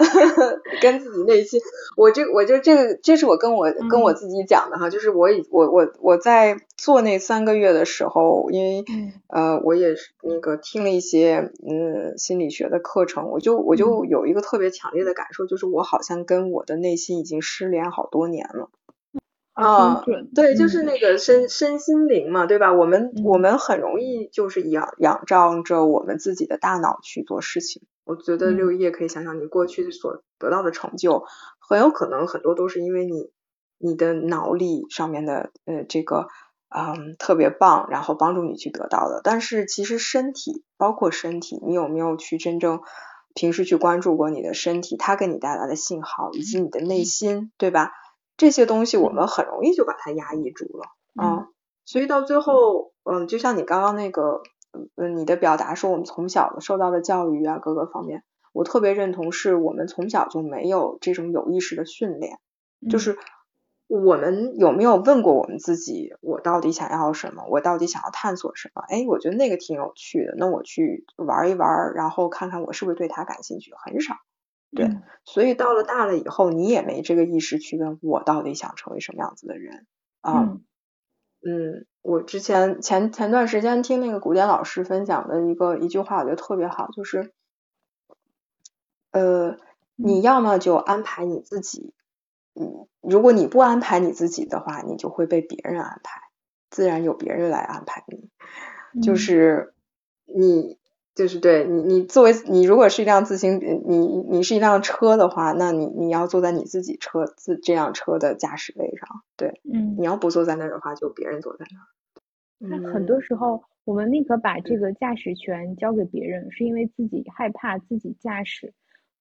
跟自己内心，我这我就这个，这是我跟我跟我自己讲的哈，就是我以我我我在做那三个月的时候，因为呃我也是那个听了一些嗯心理学的课程，我就我就有一个特别强烈的感受，就是我好像跟我的内心已经失联好多年了。啊，对，就是那个身身心灵嘛，对吧？我们我们很容易就是仰仰仗着我们自己的大脑去做事情。我觉得六一也可以想想你过去所得到的成就，很有可能很多都是因为你你的脑力上面的呃这个嗯特别棒，然后帮助你去得到的。但是其实身体，包括身体，你有没有去真正平时去关注过你的身体，它给你带来的信号，以及你的内心，对吧？这些东西我们很容易就把它压抑住了啊，所以到最后，嗯，就像你刚刚那个，嗯，你的表达说我们从小受到的教育啊，各个方面，我特别认同，是我们从小就没有这种有意识的训练，就是我们有没有问过我们自己，我到底想要什么，我到底想要探索什么？哎，我觉得那个挺有趣的，那我去玩一玩，然后看看我是不是对他感兴趣，很少。对，所以到了大了以后，你也没这个意识去问我到底想成为什么样子的人啊。嗯，我之前前前段时间听那个古典老师分享的一个一句话，我觉得特别好，就是呃，你要么就安排你自己，嗯，如果你不安排你自己的话，你就会被别人安排，自然有别人来安排你，就是你。就是对你，你作为你如果是一辆自行，你你是一辆车的话，那你你要坐在你自己车自这辆车的驾驶位上，对，嗯，你要不坐在那儿的话，就别人坐在那儿。那很多时候，我们宁可把这个驾驶权交给别人，是因为自己害怕自己驾驶，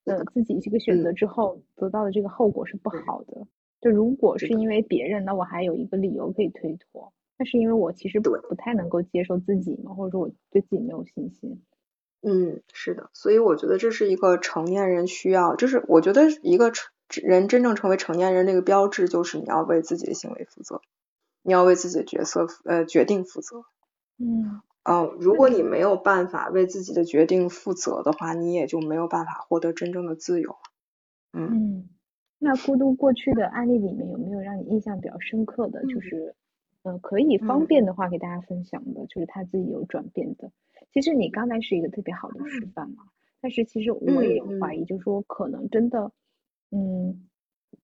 呃，自己这个选择之后得到的这个后果是不好的。就如果是因为别人，那我还有一个理由可以推脱。那是因为我其实不不太能够接受自己嘛，或者说我对自己没有信心。嗯，是的，所以我觉得这是一个成年人需要，就是我觉得一个成人真正成为成年人那个标志就是你要为自己的行为负责，你要为自己的角色呃决定负责。嗯嗯，如果你没有办法为自己的决定负责的话，你也就没有办法获得真正的自由。嗯，那孤独过去的案例里面有没有让你印象比较深刻的？就是，呃，可以方便的话给大家分享的，就是他自己有转变的。其实你刚才是一个特别好的示范嘛，但是其实我也怀疑，就是说可能真的，嗯，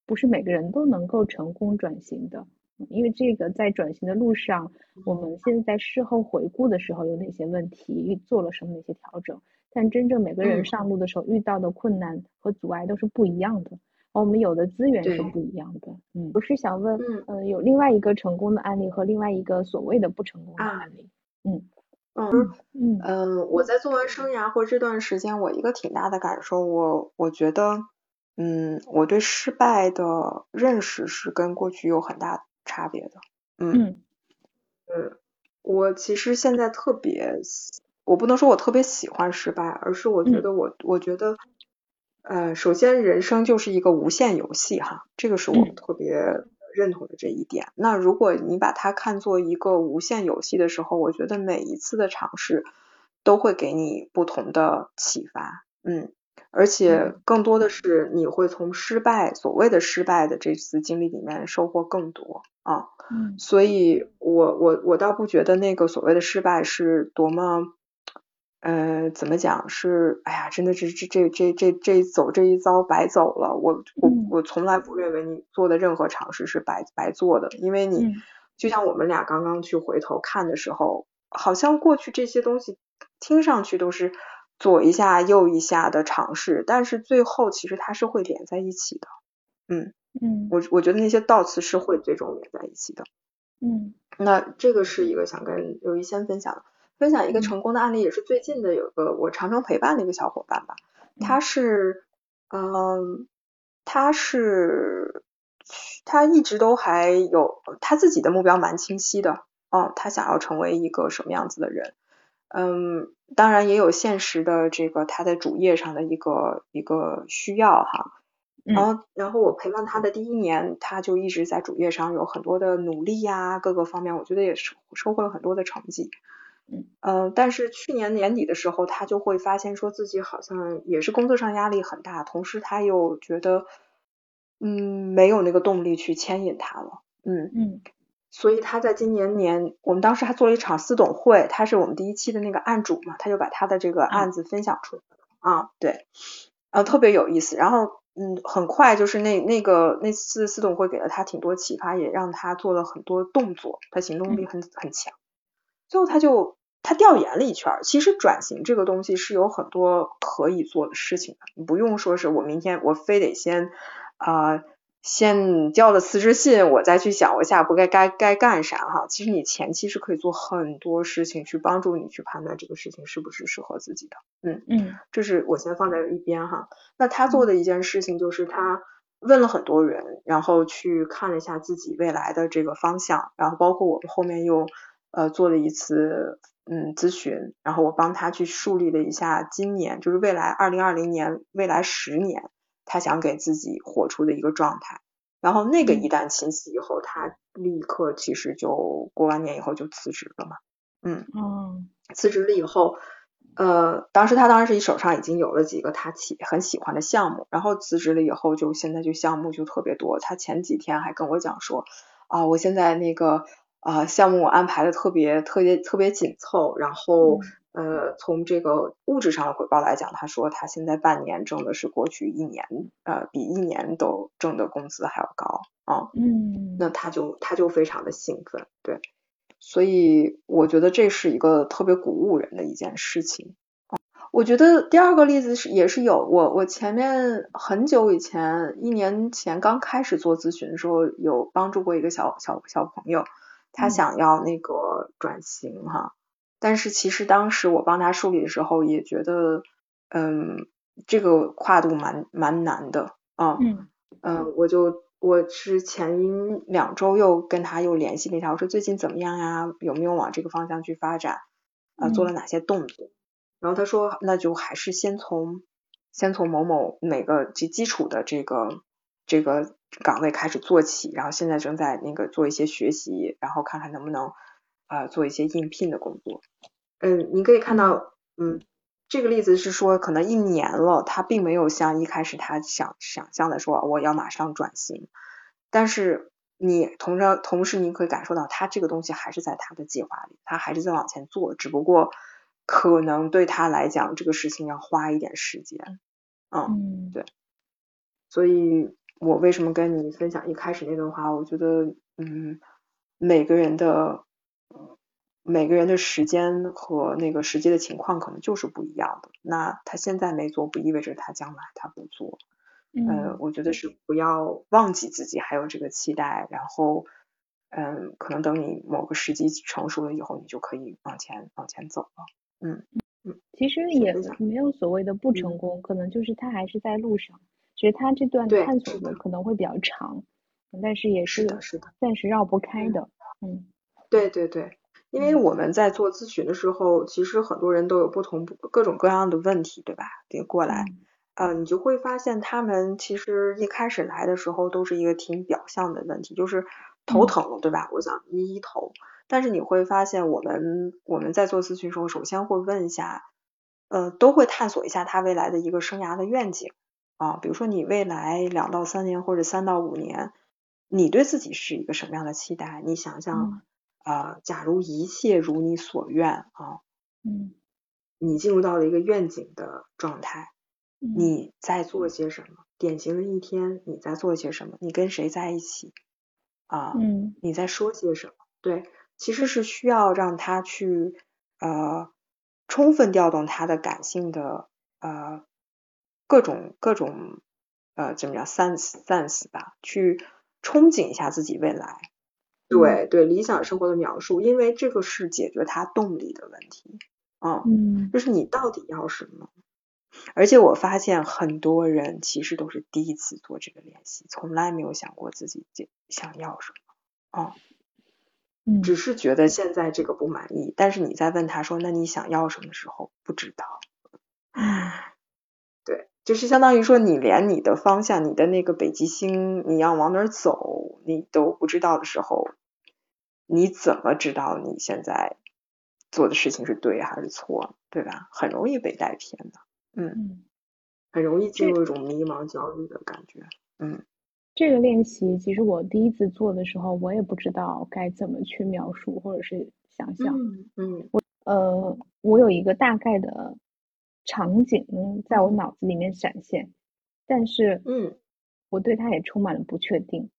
不是每个人都能够成功转型的。因为这个在转型的路上，我们现在在事后回顾的时候有哪些问题，做了什么哪些调整？但真正每个人上路的时候遇到的困难和阻碍都是不一样的，而我们有的资源是不一样的。嗯，我是想问，嗯，有另外一个成功的案例和另外一个所谓的不成功的案例。嗯嗯嗯嗯，我在做完生涯或这段时间，我一个挺大的感受，我我觉得，嗯，我对失败的认识是跟过去有很大。差别的，嗯嗯，我其实现在特别，我不能说我特别喜欢失败，而是我觉得我我觉得，呃，首先人生就是一个无限游戏哈，这个是我特别认同的这一点。那如果你把它看作一个无限游戏的时候，我觉得每一次的尝试都会给你不同的启发，嗯。而且更多的是你会从失败，所谓的失败的这次经历里面收获更多啊。嗯，所以我我我倒不觉得那个所谓的失败是多么，呃，怎么讲是，哎呀，真的是这这这这这走这一遭白走了。我我我从来不认为你做的任何尝试是白白做的，因为你就像我们俩刚刚去回头看的时候，好像过去这些东西听上去都是。左一下右一下的尝试，但是最后其实它是会连在一起的，嗯嗯，我我觉得那些倒刺是会最终连在一起的，嗯，那这个是一个想跟刘一先分享分享一个成功的案例，也是最近的有个我常常陪伴的一个小伙伴吧，他是嗯他是他一直都还有他自己的目标蛮清晰的，哦，他想要成为一个什么样子的人。嗯，当然也有现实的这个他在主业上的一个一个需要哈，然后然后我陪伴他的第一年，他就一直在主业上有很多的努力呀，各个方面我觉得也是收获了很多的成绩，嗯但是去年年底的时候，他就会发现说自己好像也是工作上压力很大，同时他又觉得嗯没有那个动力去牵引他了，嗯嗯。所以他在今年年，我们当时还做了一场私董会，他是我们第一期的那个案主嘛，他就把他的这个案子分享出来啊，对，呃，特别有意思。然后，嗯，很快就是那那个那次私董会给了他挺多启发，也让他做了很多动作，他行动力很很强。最后他就他调研了一圈，其实转型这个东西是有很多可以做的事情的，你不用说是我明天我非得先啊。先交了辞职信，我再去想我下一步该该该干啥哈。其实你前期是可以做很多事情去帮助你去判断这个事情是不是适合自己的。嗯嗯，这是我先放在一边哈。那他做的一件事情就是他问了很多人，然后去看了一下自己未来的这个方向，然后包括我们后面又呃做了一次嗯咨询，然后我帮他去树立了一下今年就是未来二零二零年未来十年。他想给自己活出的一个状态，然后那个一旦清晰以后，他立刻其实就过完年以后就辞职了嘛，嗯，嗯，辞职了以后，呃，当时他当时手上已经有了几个他喜很喜欢的项目，然后辞职了以后就现在就项目就特别多，他前几天还跟我讲说，啊，我现在那个啊项目安排的特别特别特别紧凑，然后。呃，从这个物质上的回报来讲，他说他现在半年挣的是过去一年，呃，比一年都挣的工资还要高啊。嗯，那他就他就非常的兴奋，对，所以我觉得这是一个特别鼓舞人的一件事情。我觉得第二个例子是也是有我我前面很久以前一年前刚开始做咨询的时候，有帮助过一个小小小朋友，他想要那个转型哈。但是其实当时我帮他梳理的时候，也觉得，嗯，这个跨度蛮蛮难的啊。嗯。嗯，我就我是前两周又跟他又联系了一下，我说最近怎么样呀？有没有往这个方向去发展？啊，做了哪些动作？然后他说，那就还是先从先从某某哪个基基础的这个这个岗位开始做起，然后现在正在那个做一些学习，然后看看能不能啊做一些应聘的工作。嗯，你可以看到，嗯，这个例子是说可能一年了，他并没有像一开始他想想象的说我要马上转型，但是你同时同时你可以感受到他这个东西还是在他的计划里，他还是在往前做，只不过可能对他来讲这个事情要花一点时间。嗯，对，所以。我为什么跟你分享一开始那段话？我觉得，嗯，每个人的每个人的时间和那个实际的情况可能就是不一样的。那他现在没做，不意味着他将来他不做。嗯，我觉得是不要忘记自己还有这个期待，然后，嗯，可能等你某个时机成熟了以后，你就可以往前往前走了。嗯嗯，其实也没有所谓的不成功，可能就是他还是在路上。其实他这段探索的可能会比较长，但是也是的，是的，暂时绕不开的。嗯，对对对，因为我们在做咨询的时候，其实很多人都有不同各种各样的问题，对吧？得过来，呃，你就会发现他们其实一开始来的时候都是一个挺表象的问题，就是头疼，对吧？我想医一头，但是你会发现我们我们在做咨询时候，首先会问一下，呃，都会探索一下他未来的一个生涯的愿景。啊，比如说你未来两到三年或者三到五年，你对自己是一个什么样的期待？你想象，啊，假如一切如你所愿啊，嗯，你进入到了一个愿景的状态，你在做些什么？典型的一天你在做些什么？你跟谁在一起？啊，嗯，你在说些什么？对，其实是需要让他去呃充分调动他的感性的呃。各种各种呃怎么讲 sense sense 吧，去憧憬一下自己未来，对对理想生活的描述，因为这个是解决他动力的问题，嗯，就是你到底要什么？而且我发现很多人其实都是第一次做这个练习，从来没有想过自己想要什么，嗯，只是觉得现在这个不满意，但是你在问他说那你想要什么的时候，不知道，唉。就是相当于说，你连你的方向、你的那个北极星，你要往哪儿走，你都不知道的时候，你怎么知道你现在做的事情是对还是错，对吧？很容易被带偏的，嗯，很容易进入一种迷茫、焦虑的感觉，嗯。这个练习其实我第一次做的时候，我也不知道该怎么去描述或者是想象，嗯，我呃，我有一个大概的。场景在我脑子里面闪现，但是，嗯，我对它也充满了不确定。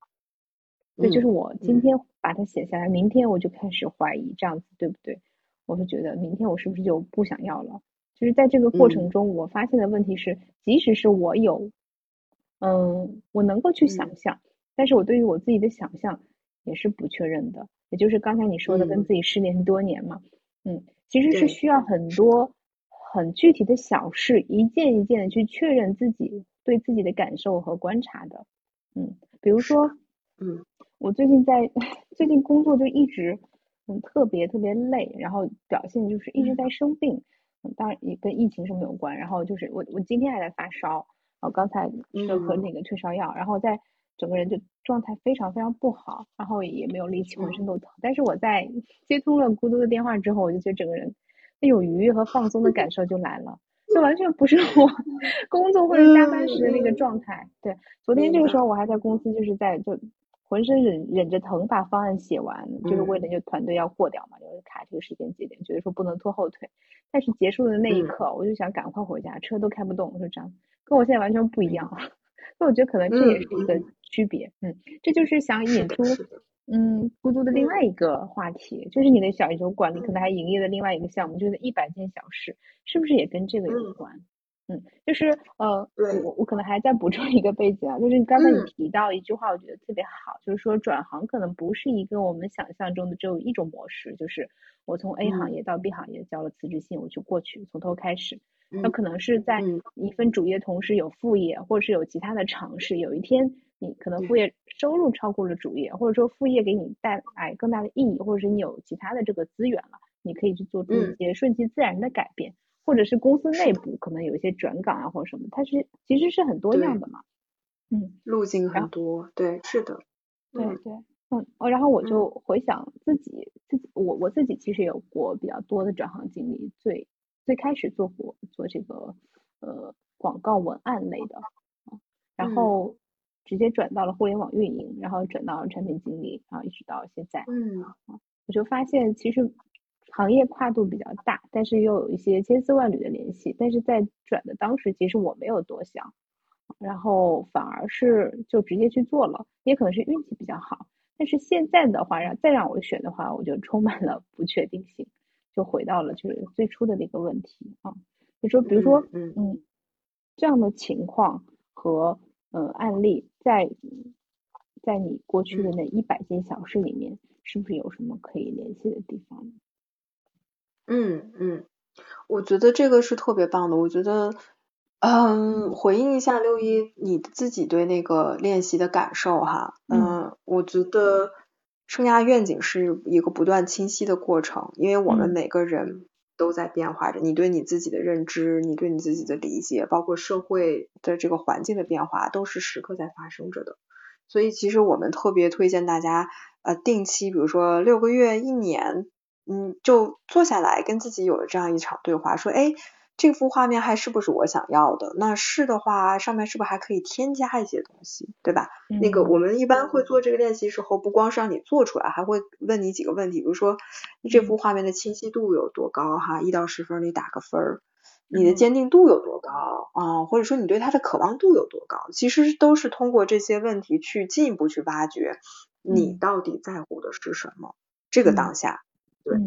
对，就是我今天把它写下来，明天我就开始怀疑，这样子对不对？我会觉得明天我是不是就不想要了？就是在这个过程中，我发现的问题是，即使是我有，嗯，我能够去想象，但是我对于我自己的想象也是不确认的。也就是刚才你说的，跟自己失联多年嘛，嗯，其实是需要很多。很具体的小事，一件一件的去确认自己对自己的感受和观察的，嗯，比如说，嗯，我最近在 最近工作就一直嗯特别特别累，然后表现就是一直在生病，嗯，当然也跟疫情是没有关，然后就是我我今天还在发烧，然后刚才吃了颗那个退烧药，然后在整个人就状态非常非常不好，然后也没有力气，浑身都疼，但是我在接通了孤独的电话之后，我就觉得整个人。那种愉悦和放松的感受就来了，就完全不是我工作或者加班时的那个状态。对，昨天这个时候我还在公司，就是在就浑身忍忍着疼把方案写完，就是为了就团队要过掉嘛，就是卡这个时间节点，觉得说不能拖后腿。但是结束的那一刻，我就想赶快回家，车都开不动，就这样，跟我现在完全不一样。那我觉得可能这也是一个区别，嗯，这就是想引出。嗯，孤独的另外一个话题就是你的小宇宙管理可能还营业的另外一个项目，就是一百件小事，是不是也跟这个有关？嗯，就是呃，我我可能还再补充一个背景啊，就是刚才你提到一句话，我觉得特别好，就是说转行可能不是一个我们想象中的只有一种模式，就是我从 A 行业到 B 行业交了辞职信，我就过去从头开始，那可能是在一份主业同时有副业，或者是有其他的尝试，有一天。你可能副业收入超过了主业，或者说副业给你带来更大的意义，或者是你有其他的这个资源了，你可以去做出一些顺其自然的改变，或者是公司内部可能有一些转岗啊或者什么，它是其实是很多样的嘛。嗯，路径很多，对，是的，对。对，嗯，然后我就回想自己自己，我我自己其实有过比较多的转行经历，最最开始做过做这个呃广告文案类的，然后直接转到了互联网运营，然后转到了产品经理，然后一直到现在，嗯，我就发现其实行业跨度比较大，但是又有一些千丝万缕的联系，但是在转的当时，其实我没有多想。然后反而是就直接去做了，也可能是运气比较好。但是现在的话，让再让我选的话，我就充满了不确定性，就回到了就是最初的那个问题啊，就说比如说嗯嗯这样的情况和呃案例，在在你过去的那一百件小事里面，是不是有什么可以联系的地方？嗯嗯，我觉得这个是特别棒的，我觉得。嗯，回应一下六一你自己对那个练习的感受哈。嗯，我觉得生涯愿景是一个不断清晰的过程，因为我们每个人都在变化着。你对你自己的认知，你对你自己的理解，包括社会的这个环境的变化，都是时刻在发生着的。所以其实我们特别推荐大家呃定期，比如说六个月、一年，嗯，就坐下来跟自己有了这样一场对话，说哎。这幅画面还是不是我想要的？那是的话，上面是不是还可以添加一些东西，对吧？那个我们一般会做这个练习时候，不光是让你做出来，还会问你几个问题，比如说这幅画面的清晰度有多高？哈，一到十分你打个分儿。你的坚定度有多高啊？或者说你对它的渴望度有多高？其实都是通过这些问题去进一步去挖掘你到底在乎的是什么。这个当下，对。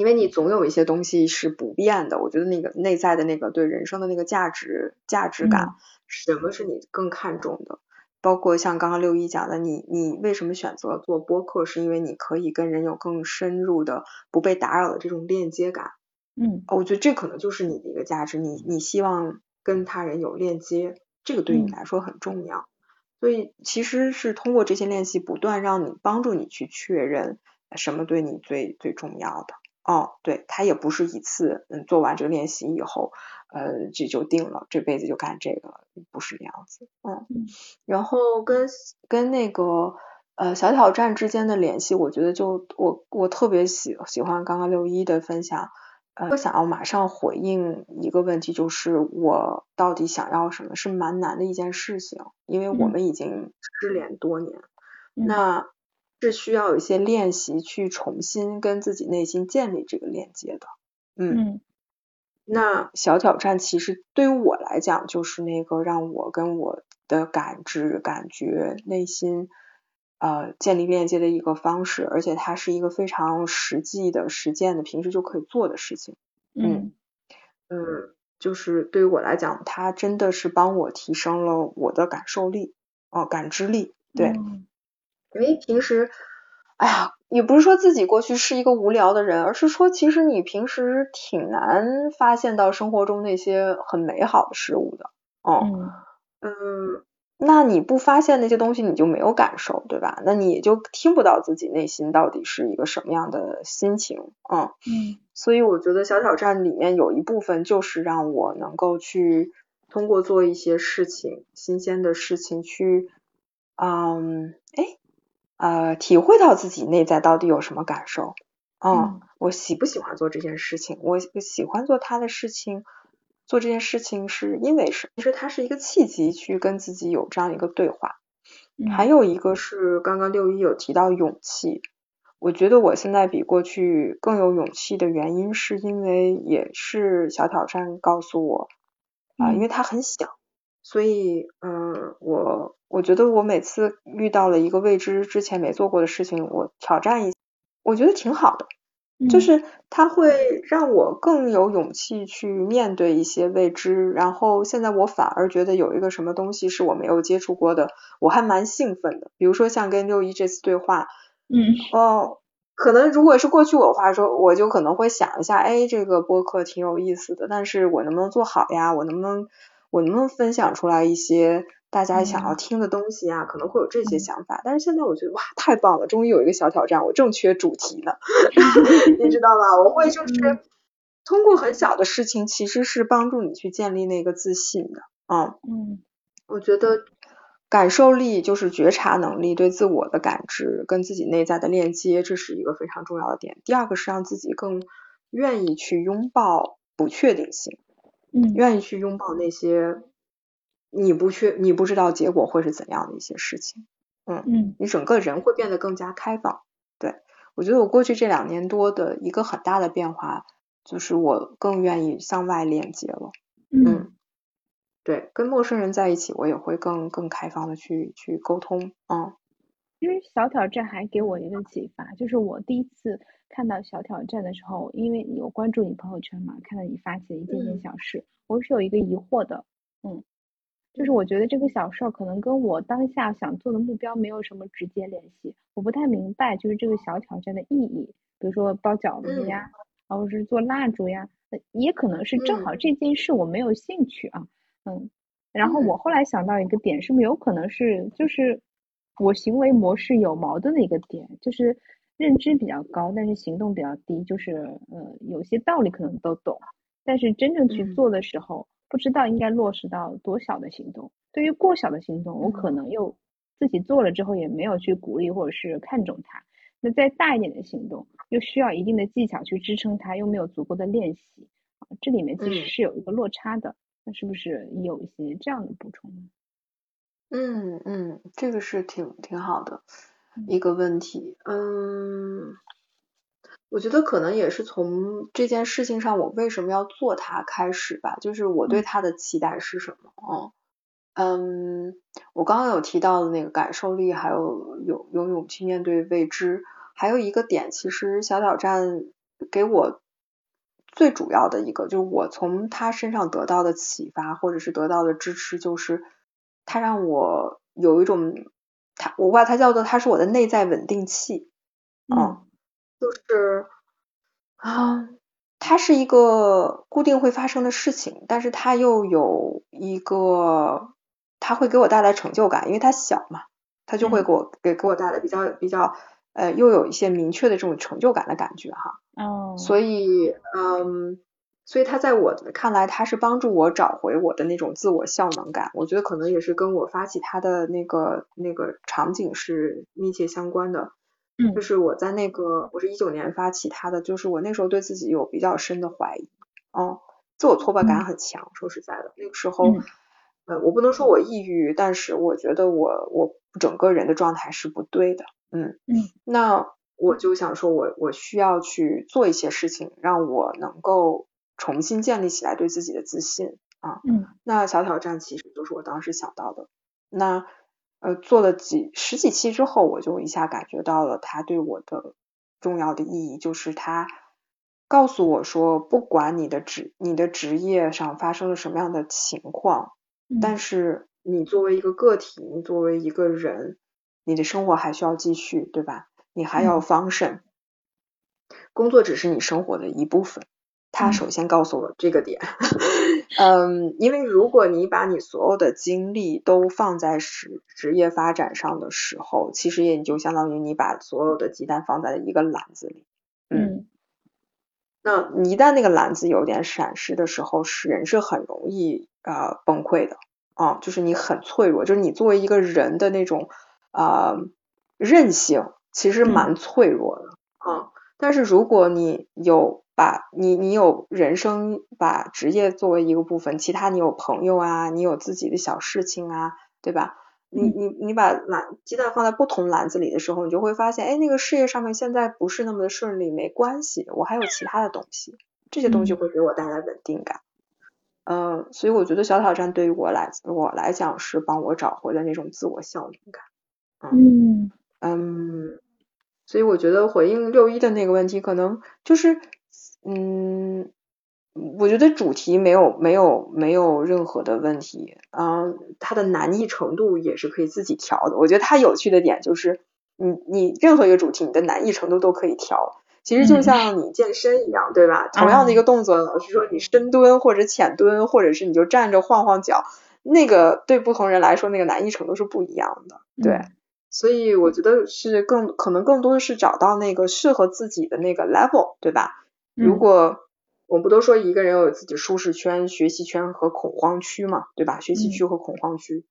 因为你总有一些东西是不变的，我觉得那个内在的那个对人生的那个价值价值感，什么是你更看重的？包括像刚刚六一讲的，你你为什么选择做播客？是因为你可以跟人有更深入的、不被打扰的这种链接感。嗯，我觉得这可能就是你的一个价值，你你希望跟他人有链接，这个对你来说很重要。所以其实是通过这些练习，不断让你帮助你去确认什么对你最最重要的。哦，对他也不是一次，嗯，做完这个练习以后，呃，这就定了，这辈子就干这个了，不是那样子，嗯。然后跟跟那个呃小挑战之间的联系，我觉得就我我特别喜喜欢刚刚六一的分享，呃，我想要马上回应一个问题，就是我到底想要什么，是蛮难的一件事情，因为我们已经失联多年，那。是需要有一些练习去重新跟自己内心建立这个链接的，嗯，那小挑战其实对于我来讲就是那个让我跟我的感知、感觉、内心呃建立链接的一个方式，而且它是一个非常实际的实践的，平时就可以做的事情，嗯嗯，就是对于我来讲，它真的是帮我提升了我的感受力哦，感知力，对。因为平时，哎呀，也不是说自己过去是一个无聊的人，而是说其实你平时挺难发现到生活中那些很美好的事物的。哦，嗯，那你不发现那些东西，你就没有感受，对吧？那你也就听不到自己内心到底是一个什么样的心情。嗯嗯，所以我觉得小挑战里面有一部分就是让我能够去通过做一些事情，新鲜的事情去，嗯，哎。呃，体会到自己内在到底有什么感受，嗯，我喜不喜欢做这件事情？我喜欢做他的事情，做这件事情是因为什？其实它是一个契机，去跟自己有这样一个对话。还有一个是刚刚六一有提到勇气，我觉得我现在比过去更有勇气的原因，是因为也是小挑战告诉我啊，因为它很小。所以，嗯，我我觉得我每次遇到了一个未知之前没做过的事情，我挑战一，我觉得挺好的，就是它会让我更有勇气去面对一些未知。然后现在我反而觉得有一个什么东西是我没有接触过的，我还蛮兴奋的。比如说像跟六一这次对话，嗯，哦，可能如果是过去我话说，我就可能会想一下，哎，这个播客挺有意思的，但是我能不能做好呀？我能不能？我能不能分享出来一些大家想要听的东西啊？可能会有这些想法，但是现在我觉得哇，太棒了，终于有一个小挑战，我正缺主题呢，你知道吧？我会就是通过很小的事情，其实是帮助你去建立那个自信的，嗯嗯，我觉得感受力就是觉察能力，对自我的感知跟自己内在的链接，这是一个非常重要的点。第二个是让自己更愿意去拥抱不确定性，嗯，愿意去拥抱那些你不去你不知道结果会是怎样的一些事情，嗯嗯，你整个人会变得更加开放。对我觉得我过去这两年多的一个很大的变化，就是我更愿意向外链接了，嗯。对，跟陌生人在一起，我也会更更开放的去去沟通，嗯。因为小挑战还给我一个启发，就是我第一次看到小挑战的时候，因为有关注你朋友圈嘛，看到你发起的一件件小事，我是有一个疑惑的，嗯，就是我觉得这个小事儿可能跟我当下想做的目标没有什么直接联系，我不太明白就是这个小挑战的意义，比如说包饺子呀，或者是做蜡烛呀，也可能是正好这件事我没有兴趣啊。嗯，然后我后来想到一个点，是不是有可能是就是我行为模式有矛盾的一个点，就是认知比较高，但是行动比较低，就是呃有些道理可能都懂，但是真正去做的时候，不知道应该落实到多小的行动。对于过小的行动，我可能又自己做了之后也没有去鼓励或者是看重它。那再大一点的行动，又需要一定的技巧去支撑它，又没有足够的练习啊，这里面其实是有一个落差的。那是不是有一些这样的补充呢？嗯嗯，这个是挺挺好的一个问题。嗯，我觉得可能也是从这件事情上，我为什么要做它开始吧。就是我对它的期待是什么？哦，嗯，我刚刚有提到的那个感受力，还有有有勇气面对未知，还有一个点，其实小挑战给我。最主要的一个就是我从他身上得到的启发，或者是得到的支持，就是他让我有一种他我把它叫做他是我的内在稳定器，嗯，就是啊，它是一个固定会发生的事情，但是它又有一个它会给我带来成就感，因为它小嘛，它就会给我给给我带来比较比较。呃，又有一些明确的这种成就感的感觉哈，哦，所以，嗯，所以他在我看来，他是帮助我找回我的那种自我效能感。我觉得可能也是跟我发起他的那个那个场景是密切相关的。嗯，就是我在那个，我是一九年发起他的，就是我那时候对自己有比较深的怀疑，哦，自我挫败感很强。说实在的，那个时候，呃，我不能说我抑郁，但是我觉得我我整个人的状态是不对的。嗯嗯，那我就想说，我我需要去做一些事情，让我能够重新建立起来对自己的自信啊。嗯，那小挑战其实就是我当时想到的。那呃，做了几十几期之后，我就一下感觉到了它对我的重要的意义，就是它告诉我说，不管你的职你的职业上发生了什么样的情况，但是你作为一个个体，你作为一个人。你的生活还需要继续，对吧？你还要 function，工作只是你生活的一部分。他首先告诉我这个点，嗯，因为如果你把你所有的精力都放在职职业发展上的时候，其实也就相当于你把所有的鸡蛋放在了一个篮子里，嗯，那一旦那个篮子有点闪失的时候，是人是很容易啊崩溃的啊，就是你很脆弱，就是你作为一个人的那种。啊，韧性其实蛮脆弱的啊。但是如果你有把你你有人生把职业作为一个部分，其他你有朋友啊，你有自己的小事情啊，对吧？你你你把篮鸡蛋放在不同篮子里的时候，你就会发现，哎，那个事业上面现在不是那么的顺利，没关系，我还有其他的东西，这些东西会给我带来稳定感。嗯，所以我觉得小挑战对于我来我来讲是帮我找回了那种自我效能感。嗯嗯，所以我觉得回应六一的那个问题，可能就是嗯，我觉得主题没有没有没有任何的问题啊，它的难易程度也是可以自己调的。我觉得它有趣的点就是，你你任何一个主题，你的难易程度都可以调。其实就像你健身一样，对吧？同样的一个动作，老师说你深蹲或者浅蹲，或者是你就站着晃晃脚，那个对不同人来说，那个难易程度是不一样的，对。所以我觉得是更可能更多的是找到那个适合自己的那个 level，对吧？如果我们不都说一个人有自己舒适圈、学习圈和恐慌区嘛，对吧？学习区和恐慌区。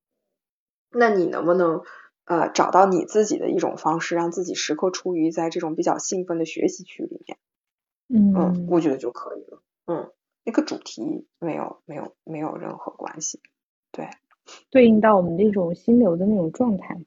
那你能不能呃找到你自己的一种方式，让自己时刻处于在这种比较兴奋的学习区里面？嗯，我觉得就可以了。嗯，那个主题没有没有没有任何关系。对，对应到我们那种心流的那种状态。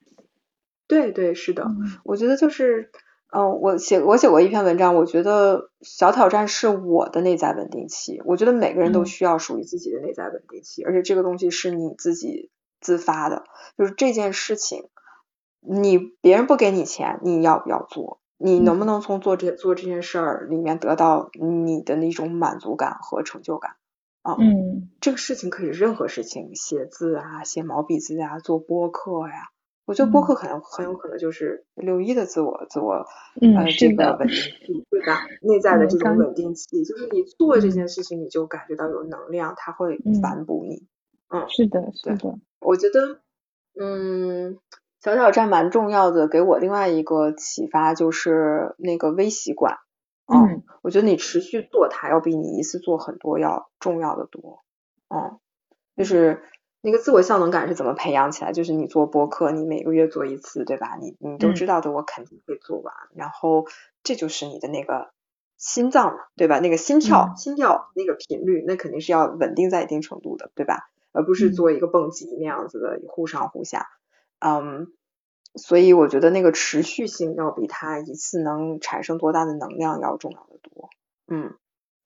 对对是的，我觉得就是，嗯，我写我写过一篇文章，我觉得小挑战是我的内在稳定器。我觉得每个人都需要属于自己的内在稳定器，而且这个东西是你自己自发的，就是这件事情，你别人不给你钱，你要不要做？你能不能从做这做这件事儿里面得到你的那种满足感和成就感啊？嗯，这个事情可以任何事情，写字啊，写毛笔字啊，做播客呀。我觉得播客可能很有可能就是六一的自我自我呃这个稳定器，对吧？内在的这种稳定器，就是你做这件事情，你就感觉到有能量，它会反哺你。嗯，是的，是的。我觉得，嗯。小挑战蛮重要的，给我另外一个启发就是那个微习惯。嗯，我觉得你持续做它，要比你一次做很多要重要的多。嗯，就是那个自我效能感是怎么培养起来？就是你做播客，你每个月做一次，对吧？你你都知道的，我肯定会做完。然后这就是你的那个心脏嘛，对吧？那个心跳，心跳那个频率，那肯定是要稳定在一定程度的，对吧？而不是做一个蹦极那样子的忽上忽下。嗯，所以我觉得那个持续性要比它一次能产生多大的能量要重要的多。嗯，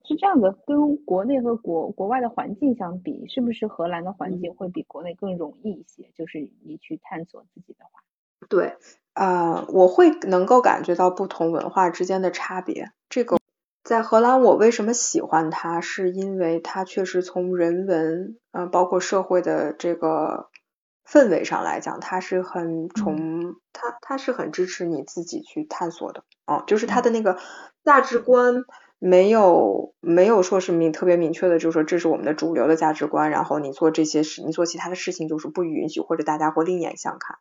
是这样的，跟国内和国国外的环境相比，是不是荷兰的环境会比国内更容易一些？就是你去探索自己的话。对，啊，我会能够感觉到不同文化之间的差别。这个在荷兰，我为什么喜欢它？是因为它确实从人文，嗯，包括社会的这个。氛围上来讲，它是很从它它是很支持你自己去探索的，哦，就是它的那个价值观没有没有说是明特别明确的，就是说这是我们的主流的价值观，然后你做这些事，你做其他的事情就是不允许，或者大家会另眼相看，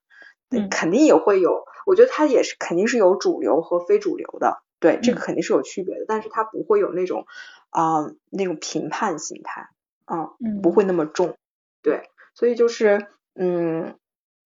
嗯，肯定也会有，我觉得它也是肯定是有主流和非主流的，对，这个肯定是有区别的，但是它不会有那种啊那种评判心态，啊，不会那么重，对，所以就是。嗯，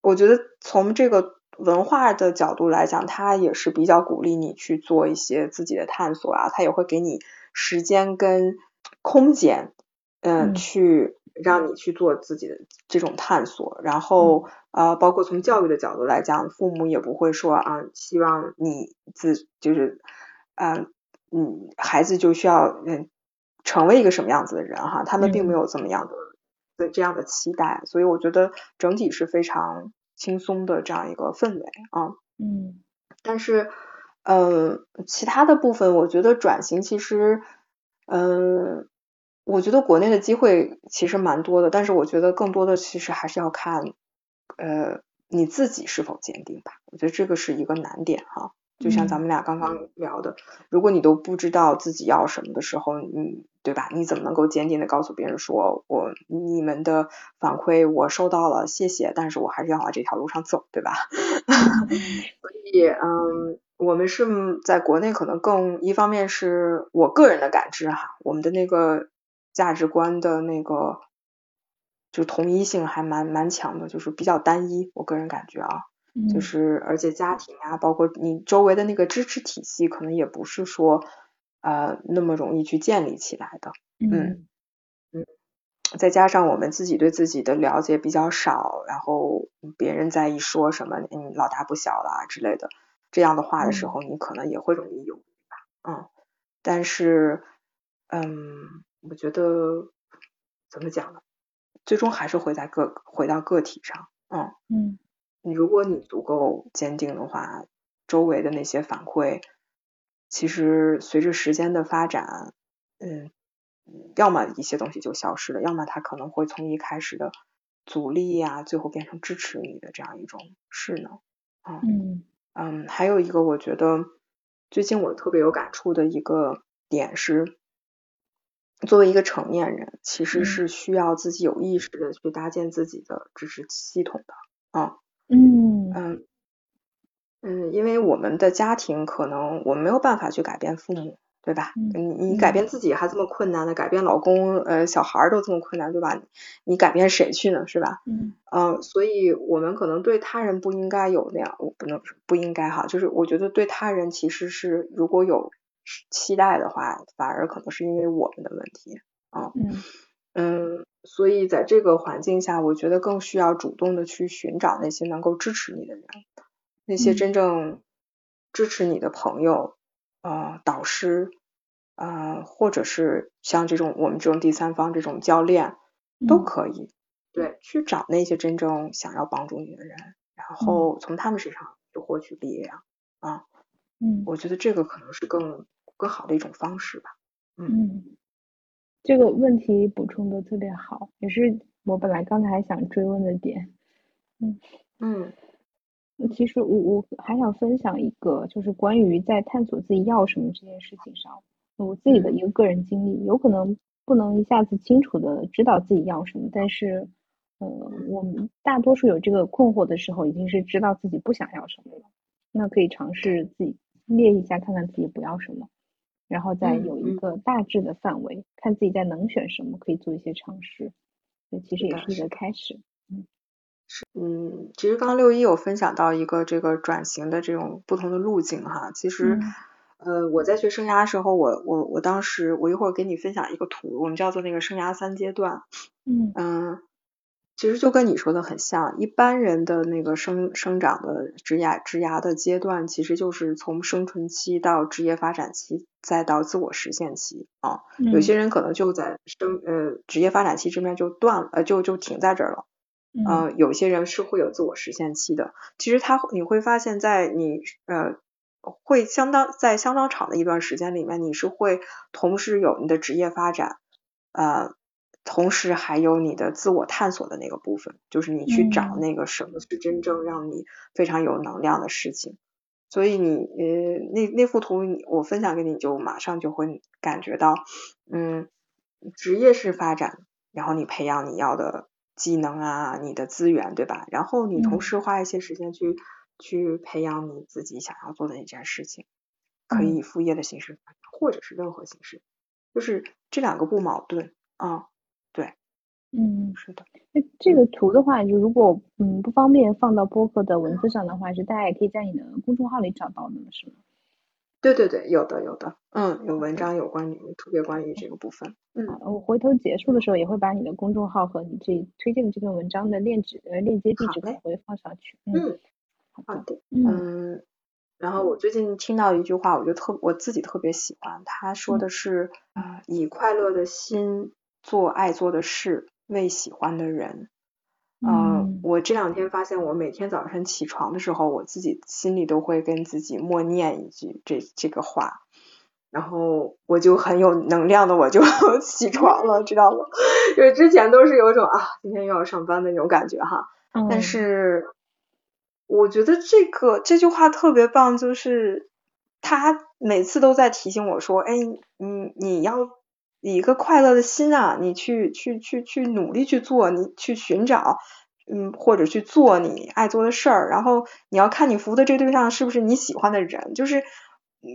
我觉得从这个文化的角度来讲，它也是比较鼓励你去做一些自己的探索啊，它也会给你时间跟空间，嗯，去让你去做自己的这种探索。然后啊，包括从教育的角度来讲，父母也不会说啊，希望你自就是啊，嗯，孩子就需要嗯成为一个什么样子的人哈，他们并没有这么样的。的这样的期待，所以我觉得整体是非常轻松的这样一个氛围啊。嗯，但是呃，其他的部分，我觉得转型其实，嗯，我觉得国内的机会其实蛮多的，但是我觉得更多的其实还是要看呃你自己是否坚定吧。我觉得这个是一个难点哈。就像咱们俩刚刚聊的，如果你都不知道自己要什么的时候，你对吧？你怎么能够坚定的告诉别人说，我你们的反馈我收到了，谢谢，但是我还是要往这条路上走，对吧？所以，嗯，我们是在国内可能更一方面是我个人的感知哈，我们的那个价值观的那个就统一性还蛮蛮强的，就是比较单一，我个人感觉啊。就是，而且家庭啊，包括你周围的那个支持体系，可能也不是说呃那么容易去建立起来的。嗯嗯，再加上我们自己对自己的了解比较少，然后别人在一说什么“嗯老大不小了”之类的这样的话的时候，你可能也会容易犹豫吧。嗯，但是嗯，我觉得怎么讲呢？最终还是回在个回到个体上。嗯嗯。你如果你足够坚定的话，周围的那些反馈，其实随着时间的发展，嗯，要么一些东西就消失了，要么它可能会从一开始的阻力呀，最后变成支持你的这样一种势能。嗯嗯，还有一个我觉得最近我特别有感触的一个点是，作为一个成年人，其实是需要自己有意识的去搭建自己的支持系统的。啊。嗯嗯嗯嗯，因为我们的家庭可能我们没有办法去改变父母对吧？你你改变自己还这么困难呢，改变老公呃小孩都这么困难，对吧？你改变谁去呢？是吧？嗯嗯，所以我们可能对他人不应该有那样，我不能不应该哈，就是我觉得对他人其实是如果有期待的话，反而可能是因为我们的问题啊。嗯嗯，所以在这个环境下，我觉得更需要主动的去寻找那些能够支持你的人，那些真正支持你的朋友。呃，导师，呃，或者是像这种我们这种第三方这种教练都可以，对，去找那些真正想要帮助你的人，然后从他们身上就获取力量啊，嗯，我觉得这个可能是更更好的一种方式吧，嗯，这个问题补充的特别好，也是我本来刚才还想追问的点，嗯嗯。其实我我还想分享一个，就是关于在探索自己要什么这件事情上，我自己的一个个人经历，有可能不能一下子清楚的知道自己要什么，但是，呃，我们大多数有这个困惑的时候，已经是知道自己不想要什么了。那可以尝试自己列一下，看看自己不要什么，然后再有一个大致的范围，看自己在能选什么，可以做一些尝试。这其实也是一个开始。嗯，其实刚刚六一有分享到一个这个转型的这种不同的路径哈，其实呃我在学生涯的时候，我我我当时我一会儿给你分享一个图，我们叫做那个生涯三阶段，嗯嗯，其实就跟你说的很像，一般人的那个生生长的职涯职涯的阶段，其实就是从生存期到职业发展期，再到自我实现期啊，有些人可能就在生呃职业发展期这边就断了，呃就就停在这儿了。嗯，有些人是会有自我实现期的。其实他你会发现在你呃会相当在相当长的一段时间里面，你是会同时有你的职业发展，呃，同时还有你的自我探索的那个部分，就是你去找那个什么是真正让你非常有能量的事情。所以你呃那那幅图我分享给你，就马上就会感觉到，嗯，职业式发展，然后你培养你要的。技能啊，你的资源对吧？然后你同时花一些时间去去培养你自己想要做的那件事情，可以以副业的形式，或者是任何形式，就是这两个不矛盾啊。对，嗯，是的。那这个图的话，就如果嗯不方便放到播客的文字上的话，是大家也可以在你的公众号里找到的，是吗？对对对，有的有的，嗯，有文章有关于特别关于这个部分，嗯，我回头结束的时候也会把你的公众号和你这推荐的这篇文章的链接呃链接地址会放上去，嗯，好的，嗯，然后我最近听到一句话，我就特我自己特别喜欢，他说的是啊，以快乐的心做爱做的事，为喜欢的人。嗯，我这两天发现，我每天早晨起床的时候，我自己心里都会跟自己默念一句这这个话，然后我就很有能量的，我就 起床了，知道吗？就是之前都是有一种啊，今天又要上班的那种感觉哈。但是我觉得这个这句话特别棒，就是他每次都在提醒我说，哎，你你要。以一个快乐的心啊，你去去去去努力去做，你去寻找，嗯，或者去做你爱做的事儿。然后你要看你服务的这个对象是不是你喜欢的人，就是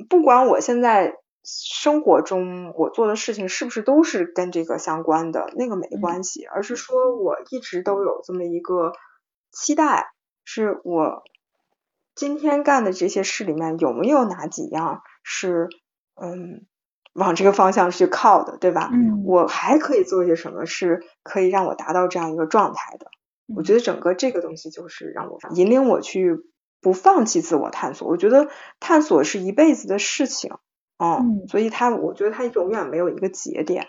不管我现在生活中我做的事情是不是都是跟这个相关的，那个没关系，而是说我一直都有这么一个期待，是我今天干的这些事里面有没有哪几样是嗯。往这个方向去靠的，对吧？嗯，我还可以做些什么，是可以让我达到这样一个状态的。我觉得整个这个东西就是让我引领我去不放弃自我探索。我觉得探索是一辈子的事情，嗯，所以它，我觉得它永远没有一个节点。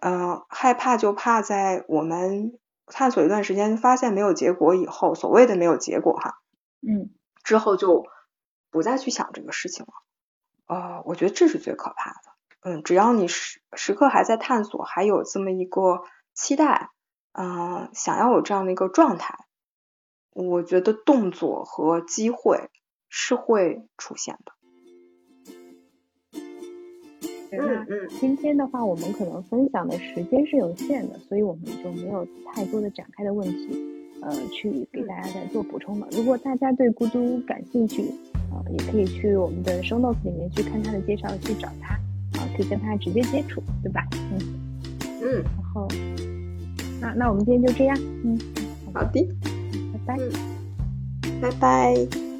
嗯，害怕就怕在我们探索一段时间，发现没有结果以后，所谓的没有结果哈，嗯，之后就不再去想这个事情了。呃，我觉得这是最可怕的。嗯，只要你时时刻还在探索，还有这么一个期待，嗯，想要有这样的一个状态，我觉得动作和机会是会出现的。嗯嗯，今天的话，我们可能分享的时间是有限的，所以我们就没有太多的展开的问题，呃，去给大家再做补充了。如果大家对咕嘟感兴趣，呃，也可以去我们的 show notes 里面去看他的介绍，去找他。可以跟他直接接触，对吧？嗯嗯，然后那那我们今天就这样，嗯，好的，拜拜，拜拜。